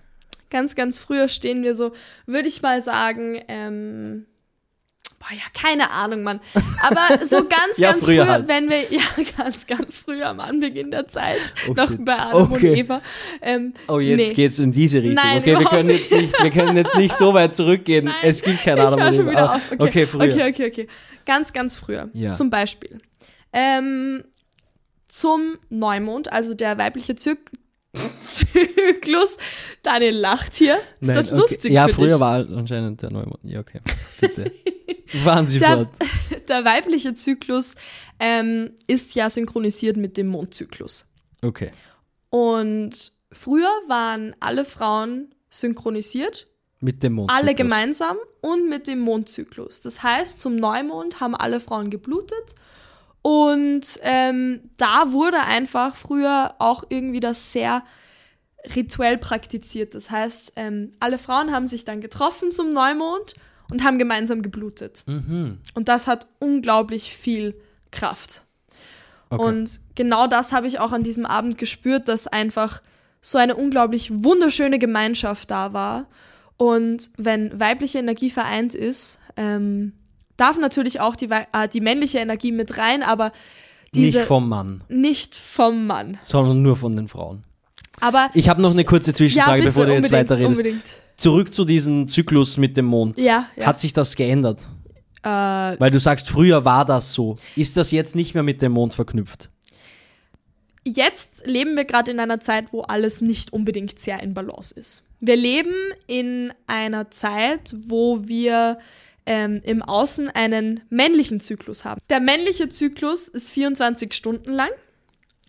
Ganz, ganz früher stehen wir so, würde ich mal sagen, ähm, boah, ja, keine Ahnung, Mann. Aber so ganz, Ja, ganz früher früher, halt. wenn wir, ja, ganz, ganz früher am Anbeginn der Zeit, Oh, noch shit. bei Adam Okay. und Eva. Ähm, Oh, jetzt nee. geht's in diese Richtung. Nein, okay, wir können jetzt nicht, wir können jetzt nicht so weit zurückgehen. Nein, es gibt keine Ahnung. schon wieder auf. Okay, okay, früher. Okay, okay, okay. Ganz, ganz früher. Ja. Zum Beispiel. Ähm, zum Neumond, also der weibliche Zyk Zyklus. Daniel lacht hier. Ist Nein, das okay. lustig Ja, früher dich? war anscheinend der Neumond. Ja, okay. Bitte. Waren Sie Der, fort. der weibliche Zyklus ähm, ist ja synchronisiert mit dem Mondzyklus. Okay. Und früher waren alle Frauen synchronisiert Mit dem Mond. Alle gemeinsam und mit dem Mondzyklus. Das heißt, zum Neumond haben alle Frauen geblutet. Und ähm, da wurde einfach früher auch irgendwie das sehr rituell praktiziert. Das heißt, ähm, alle Frauen haben sich dann getroffen zum Neumond und haben gemeinsam geblutet. Mhm. Und das hat unglaublich viel Kraft. Okay. Und genau das habe ich auch an diesem Abend gespürt, dass einfach so eine unglaublich wunderschöne Gemeinschaft da war. Und wenn weibliche Energie vereint ist, ähm, darf natürlich auch die, äh, die männliche Energie mit rein, aber diese Nicht vom Mann, nicht vom Mann. sondern nur von den Frauen. Aber Ich habe noch eine kurze ja, Zwischenfrage, bitte, bevor du jetzt unbedingt, weiterredest. unbedingt. Zurück zu diesem Zyklus mit dem Mond. Ja, ja. Hat sich das geändert? Äh, Weil du sagst, früher war das so. Ist das jetzt nicht mehr mit dem Mond verknüpft? jetzt leben wir gerade in einer Zeit, wo alles nicht unbedingt sehr in Balance ist. Wir leben in einer Zeit, wo wir ähm, im Außen einen männlichen Zyklus haben. Der männliche Zyklus ist 24 Stunden lang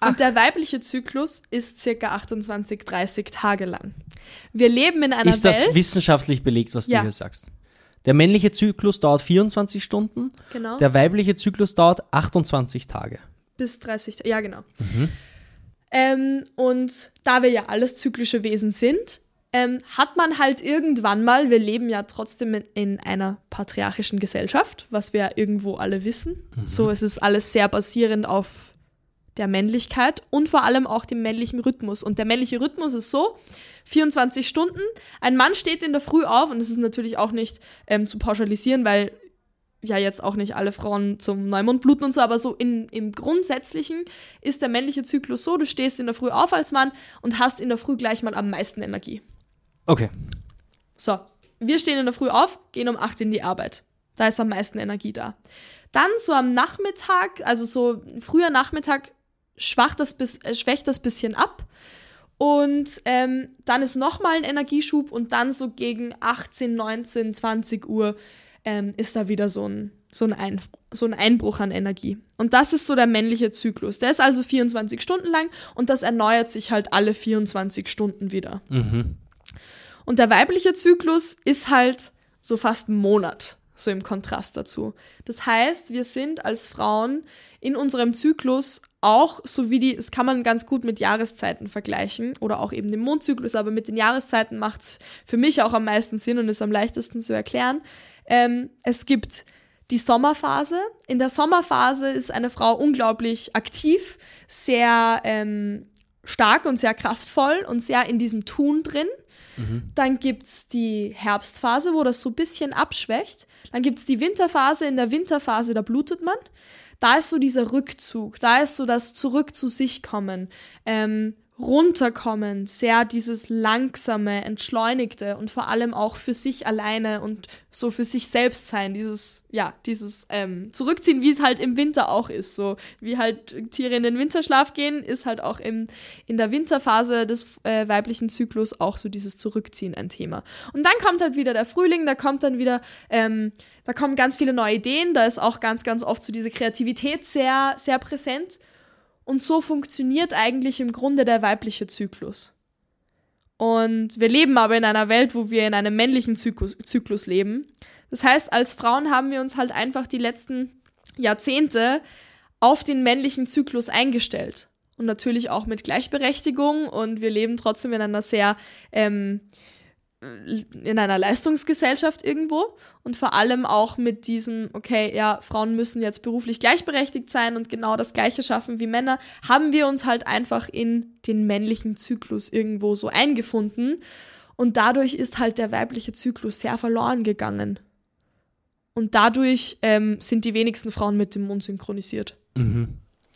und der weibliche Zyklus ist circa 28, 30 Tage lang. Wir leben in einer Ist das Welt. wissenschaftlich belegt, was Ja. du hier sagst? Der männliche Zyklus dauert 24 Stunden, Genau. der weibliche Zyklus dauert 28 Tage. Bis 30, ja genau. Ähm, und da wir ja alles zyklische Wesen sind, ähm, hat man halt irgendwann mal, wir leben ja trotzdem in, in einer patriarchischen Gesellschaft, was wir ja irgendwo alle wissen. So, es ist alles sehr basierend auf der Männlichkeit und vor allem auch dem männlichen Rhythmus. Und der männliche Rhythmus ist so, 24 Stunden, ein Mann steht in der Früh auf und es ist natürlich auch nicht ähm, zu pauschalisieren, weil ja jetzt auch nicht alle Frauen zum Neumond bluten und so, aber so in, im Grundsätzlichen ist der männliche Zyklus so, du stehst in der Früh auf als Mann und hast in der Früh gleich mal am meisten Energie. Okay. So, wir stehen in der Früh auf, gehen um 8 in die Arbeit. Da ist am meisten Energie da. Dann so am Nachmittag, also so früher Nachmittag, schwacht das äh, schwächt das bisschen ab. Und ähm, dann ist nochmal ein Energieschub und dann so gegen 18, 19, 20 Uhr ähm, ist da wieder so ein, so, ein ein, so ein Einbruch an Energie. Und das ist so der männliche Zyklus. Der ist also 24 Stunden lang und das erneuert sich halt alle 24 Stunden wieder. Und der weibliche Zyklus ist halt so fast ein Monat, so im Kontrast dazu. Das heißt, wir sind als Frauen in unserem Zyklus auch, so wie die, das kann man ganz gut mit Jahreszeiten vergleichen oder auch eben dem Mondzyklus, aber mit den Jahreszeiten macht es für mich auch am meisten Sinn und ist am leichtesten zu erklären. Ähm, es gibt die Sommerphase. In der Sommerphase ist eine Frau unglaublich aktiv, sehr ähm, stark und sehr kraftvoll und sehr in diesem Tun drin. Dann gibt's die Herbstphase, wo das so ein bisschen abschwächt. Dann gibt's die Winterphase. In der Winterphase, da blutet man. Da ist so dieser Rückzug, da ist so das Zurück zu sich kommen, ähm, runterkommen, sehr dieses langsame, entschleunigte und vor allem auch für sich alleine und so für sich selbst sein, dieses, ja, dieses ähm, Zurückziehen, wie es halt im Winter auch ist. So wie halt Tiere in den Winterschlaf gehen, ist halt auch im, in der Winterphase des äh, weiblichen Zyklus auch so dieses Zurückziehen ein Thema. Und dann kommt halt wieder der Frühling, da kommt dann wieder, ähm, da kommen ganz viele neue Ideen, da ist auch ganz, ganz oft so diese Kreativität sehr, sehr präsent. Und so funktioniert eigentlich im Grunde der weibliche Zyklus. Und wir leben aber in einer Welt, wo wir in einem männlichen Zyklus, Zyklus leben. Das heißt, als Frauen haben wir uns halt einfach die letzten Jahrzehnte auf den männlichen Zyklus eingestellt. Und natürlich auch mit Gleichberechtigung. Und wir leben trotzdem in einer sehr, ähm, in einer Leistungsgesellschaft irgendwo. Und vor allem auch mit diesem, okay, ja, Frauen müssen jetzt beruflich gleichberechtigt sein und genau das Gleiche schaffen wie Männer, haben wir uns halt einfach in den männlichen Zyklus irgendwo so eingefunden. Und dadurch ist halt der weibliche Zyklus sehr verloren gegangen. Und dadurch ähm, sind die wenigsten Frauen mit dem Mond synchronisiert.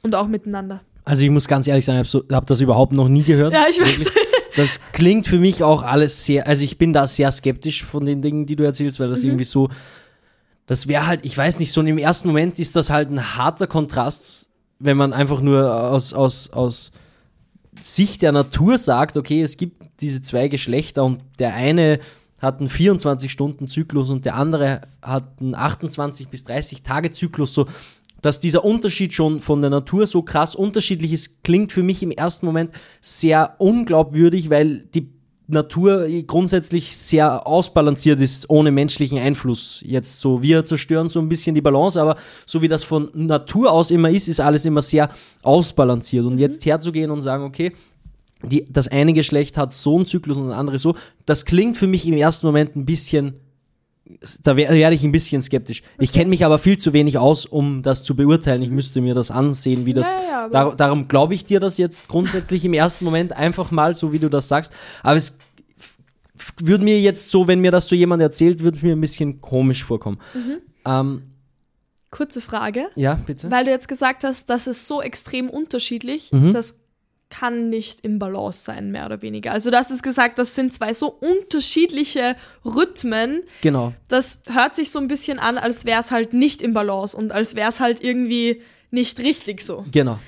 Und auch miteinander. Also ich muss ganz ehrlich sagen, ich habe so, hab das überhaupt noch nie gehört. Ja, ich weiß. Wirklich. Das klingt für mich auch alles sehr, also ich bin da sehr skeptisch von den Dingen, die du erzählst, weil Mhm. das irgendwie so, das wäre halt, ich weiß nicht, so im ersten Moment ist das halt ein harter Kontrast, wenn man einfach nur aus, aus, aus Sicht der Natur sagt, okay, es gibt diese zwei Geschlechter und der eine hat einen 24-Stunden-Zyklus und der andere hat einen 28 bis 30 Tage-Zyklus, so dass dieser Unterschied schon von der Natur so krass unterschiedlich ist, klingt für mich im ersten Moment sehr unglaubwürdig, weil die Natur grundsätzlich sehr ausbalanciert ist, ohne menschlichen Einfluss. Jetzt so, wir zerstören so ein bisschen die Balance, aber so wie das von Natur aus immer ist, ist alles immer sehr ausbalanciert. Und jetzt herzugehen und sagen, okay, die, das eine Geschlecht hat so einen Zyklus und das andere so. Das klingt für mich im ersten Moment ein bisschen, da werde werd ich ein bisschen skeptisch. Ich kenne mich aber viel zu wenig aus, um das zu beurteilen. Ich müsste mir das ansehen, wie das. Ja, ja, dar, darum glaube ich dir das jetzt grundsätzlich im ersten Moment einfach mal, so wie du das sagst. Aber es würde mir jetzt so, wenn mir das so jemand erzählt, würde mir ein bisschen komisch vorkommen. Mhm. Ähm, Kurze Frage. ja, bitte. Weil du jetzt gesagt hast, das ist so extrem unterschiedlich, Mhm. das kann nicht im Balance sein, mehr oder weniger. Also du hast es gesagt, das sind zwei so unterschiedliche Rhythmen. Genau. Das hört sich so ein bisschen an, als wäre es halt nicht im Balance und als wäre es halt irgendwie nicht richtig so. Genau.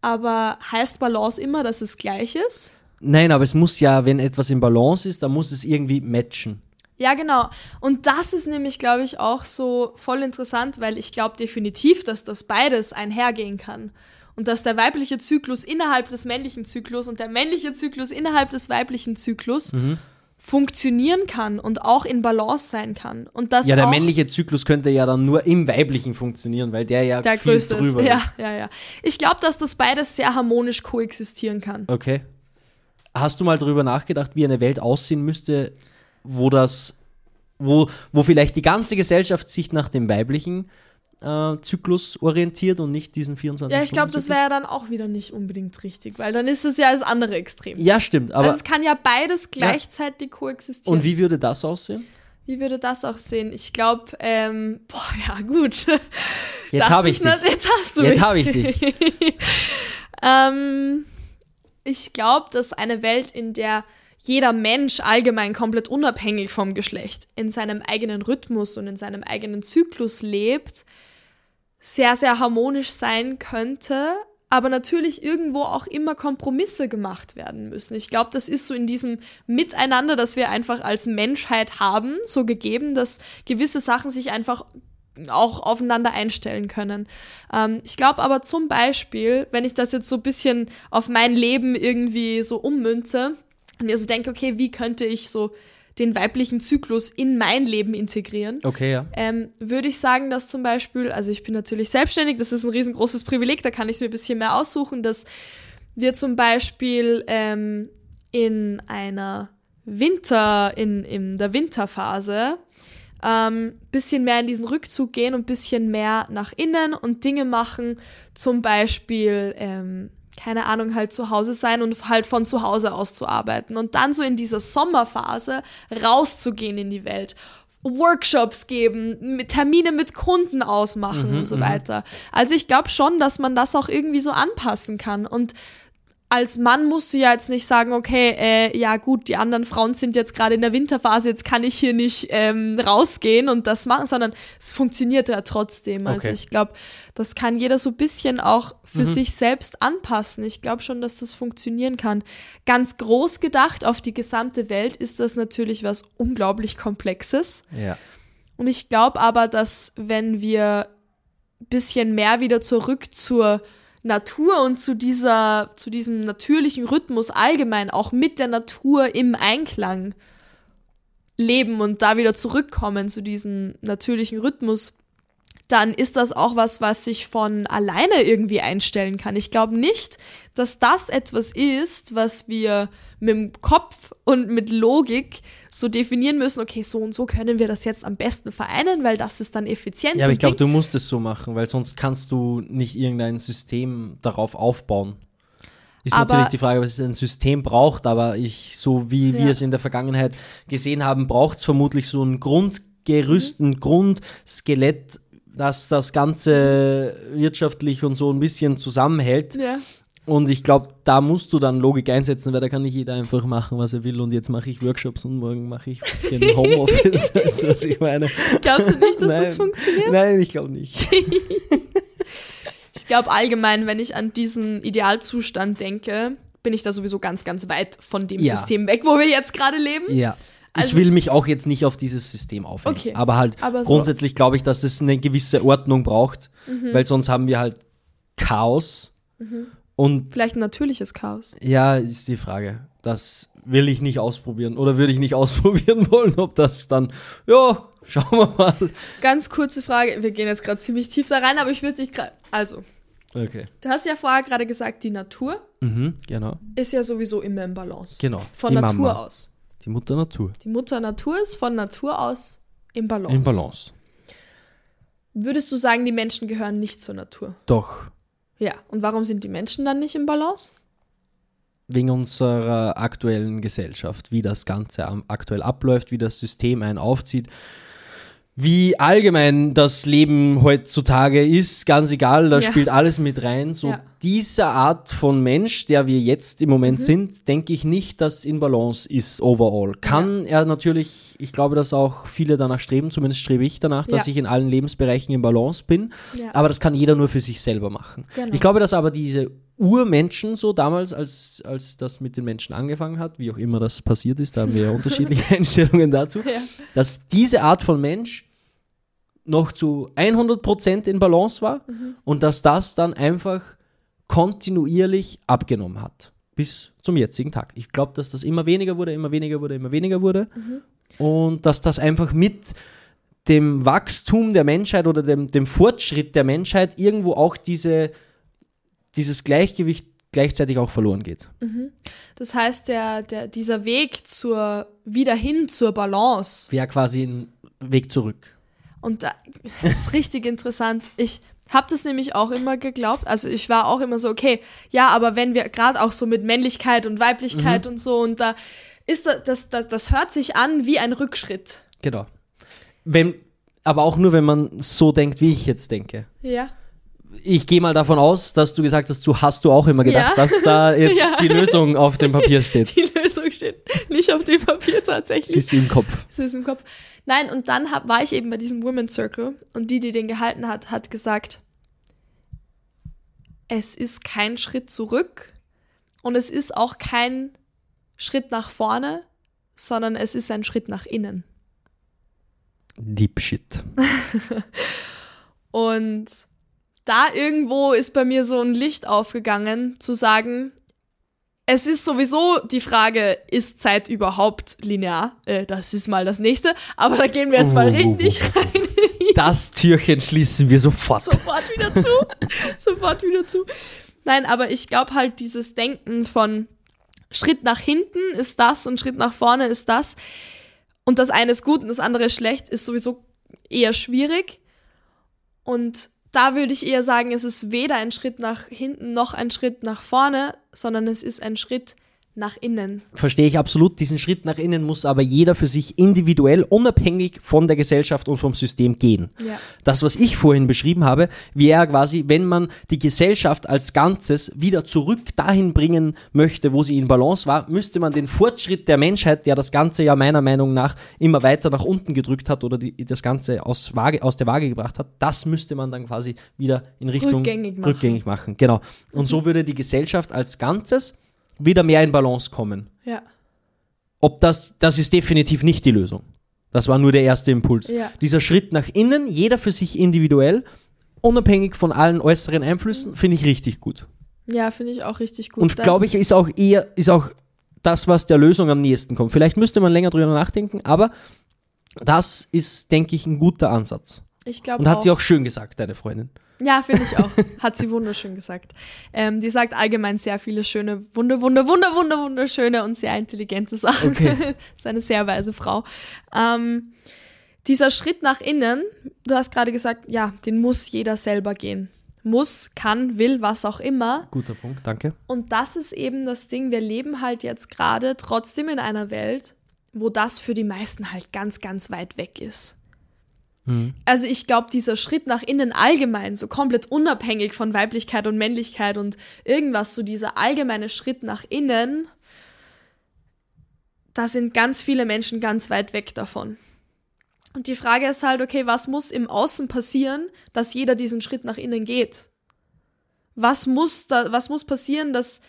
Aber heißt Balance immer, dass es gleich ist? Nein, aber es muss ja, wenn etwas im Balance ist, dann muss es irgendwie matchen. Ja, genau. Und das ist nämlich, glaube ich, auch so voll interessant, weil ich glaube definitiv, dass das beides einhergehen kann. Und dass der weibliche Zyklus innerhalb des männlichen Zyklus und der männliche Zyklus innerhalb des weiblichen Zyklus Mhm. funktionieren kann und auch in Balance sein kann. Und das Ja, der männliche Zyklus könnte ja dann nur im weiblichen funktionieren, weil der ja der viel größte ist. drüber Ja, ist. ja, ja. Ich glaube, dass das beides sehr harmonisch koexistieren kann. Okay. Hast du mal darüber nachgedacht, wie eine Welt aussehen müsste, wo das, wo, wo vielleicht die ganze Gesellschaft sich nach dem weiblichen äh, Zyklus orientiert und nicht diesen 24 Ja, ich glaube, das wäre ja dann auch wieder nicht unbedingt richtig, weil dann ist es ja das andere Extrem. Ja, stimmt, aber also es kann ja beides gleichzeitig koexistieren. und wie würde das aussehen? Wie würde das auch sehen? Ich glaube, ähm, boah, ja, gut. Jetzt habe ich dich. Jetzt hast du Jetzt mich. habe ich dich. ähm, ich glaube, dass eine Welt, in der jeder Mensch allgemein komplett unabhängig vom Geschlecht in seinem eigenen Rhythmus und in seinem eigenen Zyklus lebt, sehr, sehr harmonisch sein könnte, aber natürlich irgendwo auch immer Kompromisse gemacht werden müssen. Ich glaube, das ist so in diesem Miteinander, das wir einfach als Menschheit haben, so gegeben, dass gewisse Sachen sich einfach auch aufeinander einstellen können. Ähm, ich glaube aber zum Beispiel, wenn ich das jetzt so ein bisschen auf mein Leben irgendwie so ummünze mir so denke, okay, wie könnte ich so den weiblichen Zyklus in mein Leben integrieren? Okay, ja. ähm, würde ich sagen, dass zum Beispiel, also ich bin natürlich selbstständig, das ist ein riesengroßes Privileg, da kann ich es mir ein bisschen mehr aussuchen, dass wir zum Beispiel ähm, in einer Winter, in, in der Winterphase ähm, bisschen mehr in diesen Rückzug gehen und bisschen mehr nach innen und Dinge machen, zum Beispiel, ähm, keine Ahnung, halt zu Hause sein und halt von zu Hause aus zu arbeiten und dann so in dieser Sommerphase rauszugehen in die Welt. Workshops geben, Termine mit Kunden ausmachen und so weiter. Also ich glaube schon, dass man das auch irgendwie so anpassen kann. Und als Mann musst du ja jetzt nicht sagen, okay, äh, ja gut, die anderen Frauen sind jetzt gerade in der Winterphase, jetzt kann ich hier nicht ähm, rausgehen und das machen, sondern es funktioniert ja trotzdem. Also Okay. ich glaube, das kann jeder so ein bisschen auch für sich selbst anpassen. Ich glaube schon, dass das funktionieren kann. Ganz groß gedacht auf die gesamte Welt ist das natürlich was unglaublich Komplexes. Ja. Und ich glaube aber, dass wenn wir ein bisschen mehr wieder zurück zur Natur und zu dieser, zu diesem natürlichen Rhythmus allgemein, auch mit der Natur im Einklang leben und da wieder zurückkommen zu diesem natürlichen Rhythmus, dann ist das auch was, was sich von alleine irgendwie einstellen kann. Ich glaube nicht, dass das etwas ist, was wir mit dem Kopf und mit Logik so definieren müssen, okay, so und so können wir das jetzt am besten vereinen, weil das ist dann effizient. Ja, aber ich glaube, du musst es so machen, weil sonst kannst du nicht irgendein System darauf aufbauen. Ist Aber- natürlich die Frage, was es ein System braucht, aber ich, so wie wir Ja. es in der Vergangenheit gesehen haben, braucht es vermutlich so ein Grundgerüst, ein Grundskelett, das das Ganze wirtschaftlich und so ein bisschen zusammenhält. ja. Und ich glaube, da musst du dann Logik einsetzen, weil da kann nicht jeder einfach machen, was er will. Und jetzt mache ich Workshops und morgen mache ich ein bisschen Homeoffice. weißt du, was ich meine? Glaubst du nicht, dass Nein. das funktioniert? Nein, ich glaube nicht. Ich glaube allgemein, wenn ich an diesen Idealzustand denke, bin ich da sowieso ganz, ganz weit von dem Ja. System weg, wo wir jetzt gerade leben. Ja. ich Also- will mich auch jetzt nicht auf dieses System aufhängen. Okay. Aber halt Aber so- Mhm. grundsätzlich glaube ich, dass es eine gewisse Ordnung braucht, weil sonst haben wir halt Chaos. Und Vielleicht ein natürliches Chaos. ja, ist die Frage. Das will ich nicht ausprobieren oder würde ich nicht ausprobieren wollen, ob das dann, ja, schauen wir mal. Ganz kurze Frage, wir gehen jetzt gerade ziemlich tief da rein, aber ich würde dich gerade, also, Okay. Du hast ja vorher gerade gesagt, die Natur Mhm, genau. ist ja sowieso immer im Balance. Genau. Von die Natur Mama, aus. Die Mutter Natur. Die Mutter Natur ist von Natur aus im Balance. Im Balance. Würdest du sagen, die Menschen gehören nicht zur Natur? Doch. Ja. Und warum sind die Menschen dann nicht im Balance? wegen unserer aktuellen Gesellschaft, wie das Ganze aktuell abläuft, wie das System einen aufzieht, wie allgemein das Leben heutzutage ist, ganz egal, da Ja. spielt alles mit rein. So Ja. diese Art von Mensch, der wir jetzt im Mhm. Moment sind, denke ich nicht, dass in Balance ist overall. Kann er natürlich, ich glaube, dass auch viele danach streben, zumindest strebe ich danach, dass Ja. ich in allen Lebensbereichen in Balance bin, Ja. aber das kann jeder nur für sich selber machen. Genau. Ich glaube, dass aber diese Urmenschen so damals, als, als das mit den Menschen angefangen hat, wie auch immer das passiert ist, da haben wir ja unterschiedliche Einstellungen dazu, Ja. dass diese Art von Mensch noch zu 100% in Balance war Mhm. und dass das dann einfach kontinuierlich abgenommen hat. Bis zum jetzigen Tag. Ich glaube, dass das immer weniger wurde, immer weniger wurde, immer weniger wurde. Mhm. Und dass das einfach mit dem Wachstum der Menschheit oder dem, dem Fortschritt der Menschheit irgendwo auch diese, dieses Gleichgewicht gleichzeitig auch verloren geht. Das heißt, der, der, dieser Weg zur, wieder hin zur Balance Wäre quasi ein Weg zurück. Und da das ist richtig interessant. Ich habe das nämlich auch immer geglaubt. Also ich war auch immer so, okay, ja, aber wenn wir gerade auch so mit Männlichkeit und Weiblichkeit und so und da ist das, das, das, das hört sich an wie ein Rückschritt. Genau. Wenn, aber auch nur, wenn man so denkt, wie ich jetzt denke. Ja. Ich gehe mal davon aus, dass du gesagt hast, du hast du auch immer gedacht, Ja. dass da jetzt Ja. die Lösung auf dem Papier steht. Die Lösung steht nicht auf dem Papier tatsächlich. Sie ist im Kopf. Das ist im Kopf. Nein, und dann hab, war ich eben bei diesem Women's Circle und die, die den gehalten hat, hat gesagt, es ist kein Schritt zurück und es ist auch kein Schritt nach vorne, sondern es ist ein Schritt nach innen. Deep Shit. Und da irgendwo ist bei mir so ein Licht aufgegangen, zu sagen, es ist sowieso die Frage, ist Zeit überhaupt linear? Äh, das ist mal das nächste, aber da gehen wir jetzt mal Uh, richtig rein. Das Türchen schließen wir sofort. sofort wieder zu. sofort wieder zu. Nein, aber ich glaube halt dieses Denken von Schritt nach hinten ist das und Schritt nach vorne ist das. Und das eine ist gut und das andere ist schlecht, ist sowieso eher schwierig. Und da würde ich eher sagen, es ist weder ein Schritt nach hinten noch ein Schritt nach vorne, sondern es ist ein Schritt nach innen. Verstehe ich absolut. Diesen Schritt nach innen muss aber jeder für sich individuell, unabhängig von der Gesellschaft und vom System gehen. Ja. Das, was ich vorhin beschrieben habe, wäre quasi, wenn man die Gesellschaft als Ganzes wieder zurück dahin bringen möchte, wo sie in Balance war, müsste man den Fortschritt der Menschheit, der das Ganze ja meiner Meinung nach immer weiter nach unten gedrückt hat oder die, das Ganze aus, Waage, aus der Waage gebracht hat, das müsste man dann quasi wieder in Richtung Rückgängig machen. rückgängig machen. Genau. Und so würde die Gesellschaft als Ganzes wieder mehr in Balance kommen. Ja. Ob das, das ist definitiv nicht die Lösung. Das war nur der erste Impuls. Ja. Dieser Schritt nach innen, jeder für sich individuell, unabhängig von allen äußeren Einflüssen, finde ich richtig gut. Ja, finde ich auch richtig gut. Und glaube ich, ist auch eher, ist auch das, was der Lösung am nächsten kommt. Vielleicht müsste man länger drüber nachdenken, aber das ist, denke ich, ein guter Ansatz. ich glaube Und hat auch. sie auch schön gesagt, deine Freundin. Ja, finde ich auch. Hat sie wunderschön gesagt. Ähm, die sagt allgemein sehr viele schöne, wunder, wunder, wunder, wunder, wunderschöne und sehr intelligente Sachen. Okay. ist eine sehr weise Frau. Ähm, dieser Schritt nach innen, du hast gerade gesagt, ja, den muss jeder selber gehen. Muss, kann, will, was auch immer. Guter Punkt, danke. Und das ist eben das Ding, wir leben halt jetzt gerade trotzdem in einer Welt, wo das für die meisten halt ganz, ganz weit weg ist. Also ich glaube, dieser Schritt nach innen allgemein, so komplett unabhängig von Weiblichkeit und Männlichkeit und irgendwas, so dieser allgemeine Schritt nach innen, da sind ganz viele Menschen ganz weit weg davon. Und die Frage ist halt, okay, was muss im Außen passieren, dass jeder diesen Schritt nach innen geht? Was muss da, was muss passieren, dass,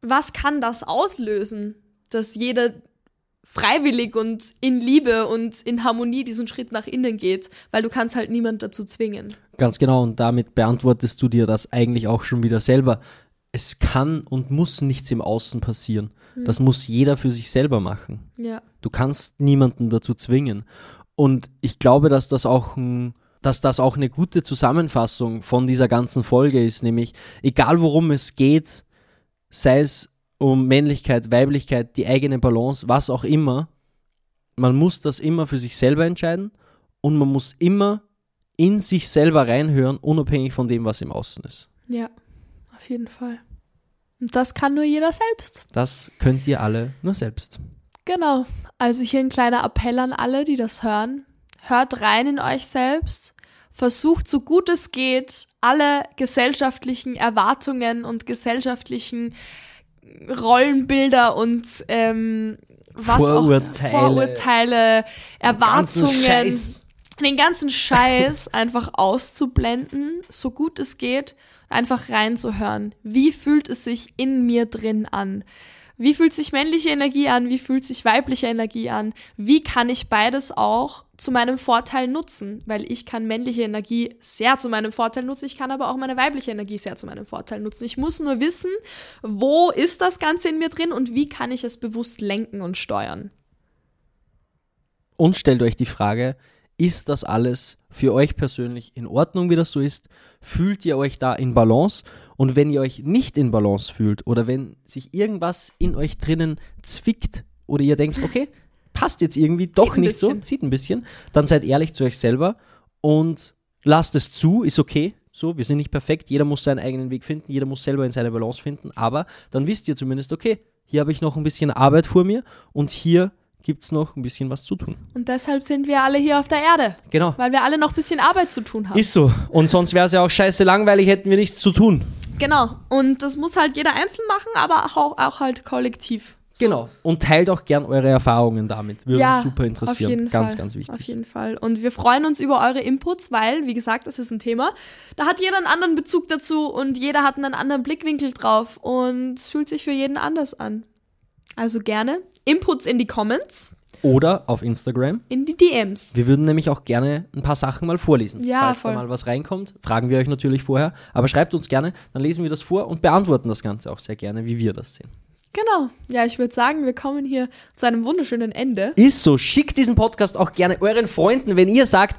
was kann das auslösen, dass jeder freiwillig und in Liebe und in Harmonie diesen Schritt nach innen geht, weil du kannst halt niemand dazu zwingen. Ganz genau, und damit beantwortest du dir das eigentlich auch schon wieder selber. Es kann und muss nichts im Außen passieren. Das muss jeder für sich selber machen. Ja. Du kannst niemanden dazu zwingen. Und ich glaube, dass das auch ein dass das auch eine gute Zusammenfassung von dieser ganzen Folge ist, nämlich egal worum es geht, sei es um Männlichkeit, Weiblichkeit, die eigene Balance, was auch immer, man muss das immer für sich selber entscheiden und man muss immer in sich selber reinhören, unabhängig von dem, was im Außen ist. Ja, auf jeden Fall. Und das kann nur jeder selbst. Das könnt ihr alle nur selbst. Genau. Also hier ein kleiner Appell an alle, die das hören. Hört rein in euch selbst. Versucht so gut es geht, alle gesellschaftlichen Erwartungen und gesellschaftlichen Rollenbilder und ähm, was Vorurteile, auch Vorurteile, Erwartungen, Scheiß. den ganzen Scheiß einfach auszublenden, so gut es geht, einfach reinzuhören. Wie fühlt es sich in mir drin an? Wie fühlt sich männliche Energie an? Wie fühlt sich weibliche Energie an? Wie kann ich beides auch zu meinem Vorteil nutzen? Weil ich kann männliche Energie sehr zu meinem Vorteil nutzen, ich kann aber auch meine weibliche Energie sehr zu meinem Vorteil nutzen. Ich muss nur wissen, wo ist das Ganze in mir drin und wie kann ich es bewusst lenken und steuern. Und stellt euch die Frage, ist das alles für euch persönlich in Ordnung, wie das so ist? Fühlt ihr euch da in Balance? Und wenn ihr euch nicht in Balance fühlt oder wenn sich irgendwas in euch drinnen zwickt oder ihr denkt, okay, passt jetzt irgendwie doch nicht so, bisschen. zieht ein bisschen, dann seid ehrlich zu euch selber und lasst es zu, ist okay. So, wir sind nicht perfekt, jeder muss seinen eigenen Weg finden, jeder muss selber in seine Balance finden, aber dann wisst ihr zumindest, okay, hier habe ich noch ein bisschen Arbeit vor mir und hier gibt es noch ein bisschen was zu tun. Und deshalb sind wir alle hier auf der Erde, Genau. weil wir alle noch ein bisschen Arbeit zu tun haben. Ist so. Und sonst wäre es ja auch scheiße langweilig, hätten wir nichts zu tun. Genau. Und das muss halt jeder einzeln machen, aber auch, auch halt kollektiv. So. Genau. Und teilt auch gern eure Erfahrungen damit. Würde uns super interessieren. Auf jeden ganz, Fall. ganz Auf wichtig. jeden Fall. Und wir freuen uns über eure Inputs, weil, wie gesagt, das ist ein Thema. Da hat jeder einen anderen Bezug dazu und jeder hat einen anderen Blickwinkel drauf und es fühlt sich für jeden anders an. Also gerne Inputs in die Comments, Oder auf Instagram. in die DMs. Wir würden nämlich auch gerne ein paar Sachen mal vorlesen. Ja, Falls voll. da mal was reinkommt, fragen wir euch natürlich vorher. Aber schreibt uns gerne, dann lesen wir das vor und beantworten das Ganze auch sehr gerne, wie wir das sehen. Genau. Ja, ich würde sagen, wir kommen hier zu einem wunderschönen Ende. Ist so. Schickt diesen Podcast auch gerne euren Freunden, wenn ihr sagt,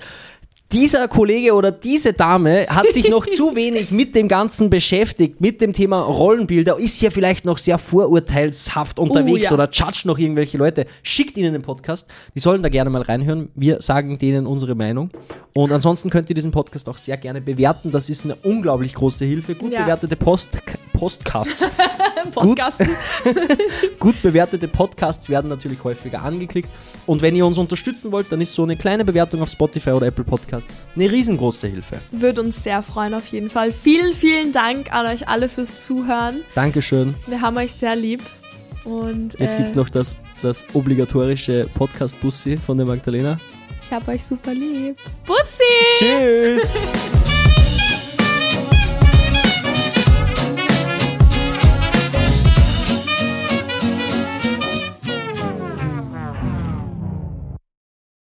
dieser Kollege oder diese Dame hat sich noch zu wenig mit dem Ganzen beschäftigt, mit dem Thema Rollenbilder, ist hier vielleicht noch sehr vorurteilshaft unterwegs ja. oder judgt noch irgendwelche Leute. Schickt ihnen den Podcast. Die sollen da gerne mal reinhören. Wir sagen denen unsere Meinung. Und ansonsten könnt ihr diesen Podcast auch sehr gerne bewerten. Das ist eine unglaublich große Hilfe. Gut Ja. bewertete Post Postcasts. Postkasten. Gut bewertete Podcasts werden natürlich häufiger angeklickt. Und wenn ihr uns unterstützen wollt, dann ist so eine kleine Bewertung auf Spotify oder Apple Podcasts eine riesengroße Hilfe. Würde uns sehr freuen, auf jeden Fall. Vielen, vielen Dank an euch alle fürs Zuhören. Dankeschön. Wir haben euch sehr lieb. Und Jetzt äh, gibt es noch das, das obligatorische Podcast-Bussi von der Magdalena. ich habe euch super lieb. Bussi! Tschüss!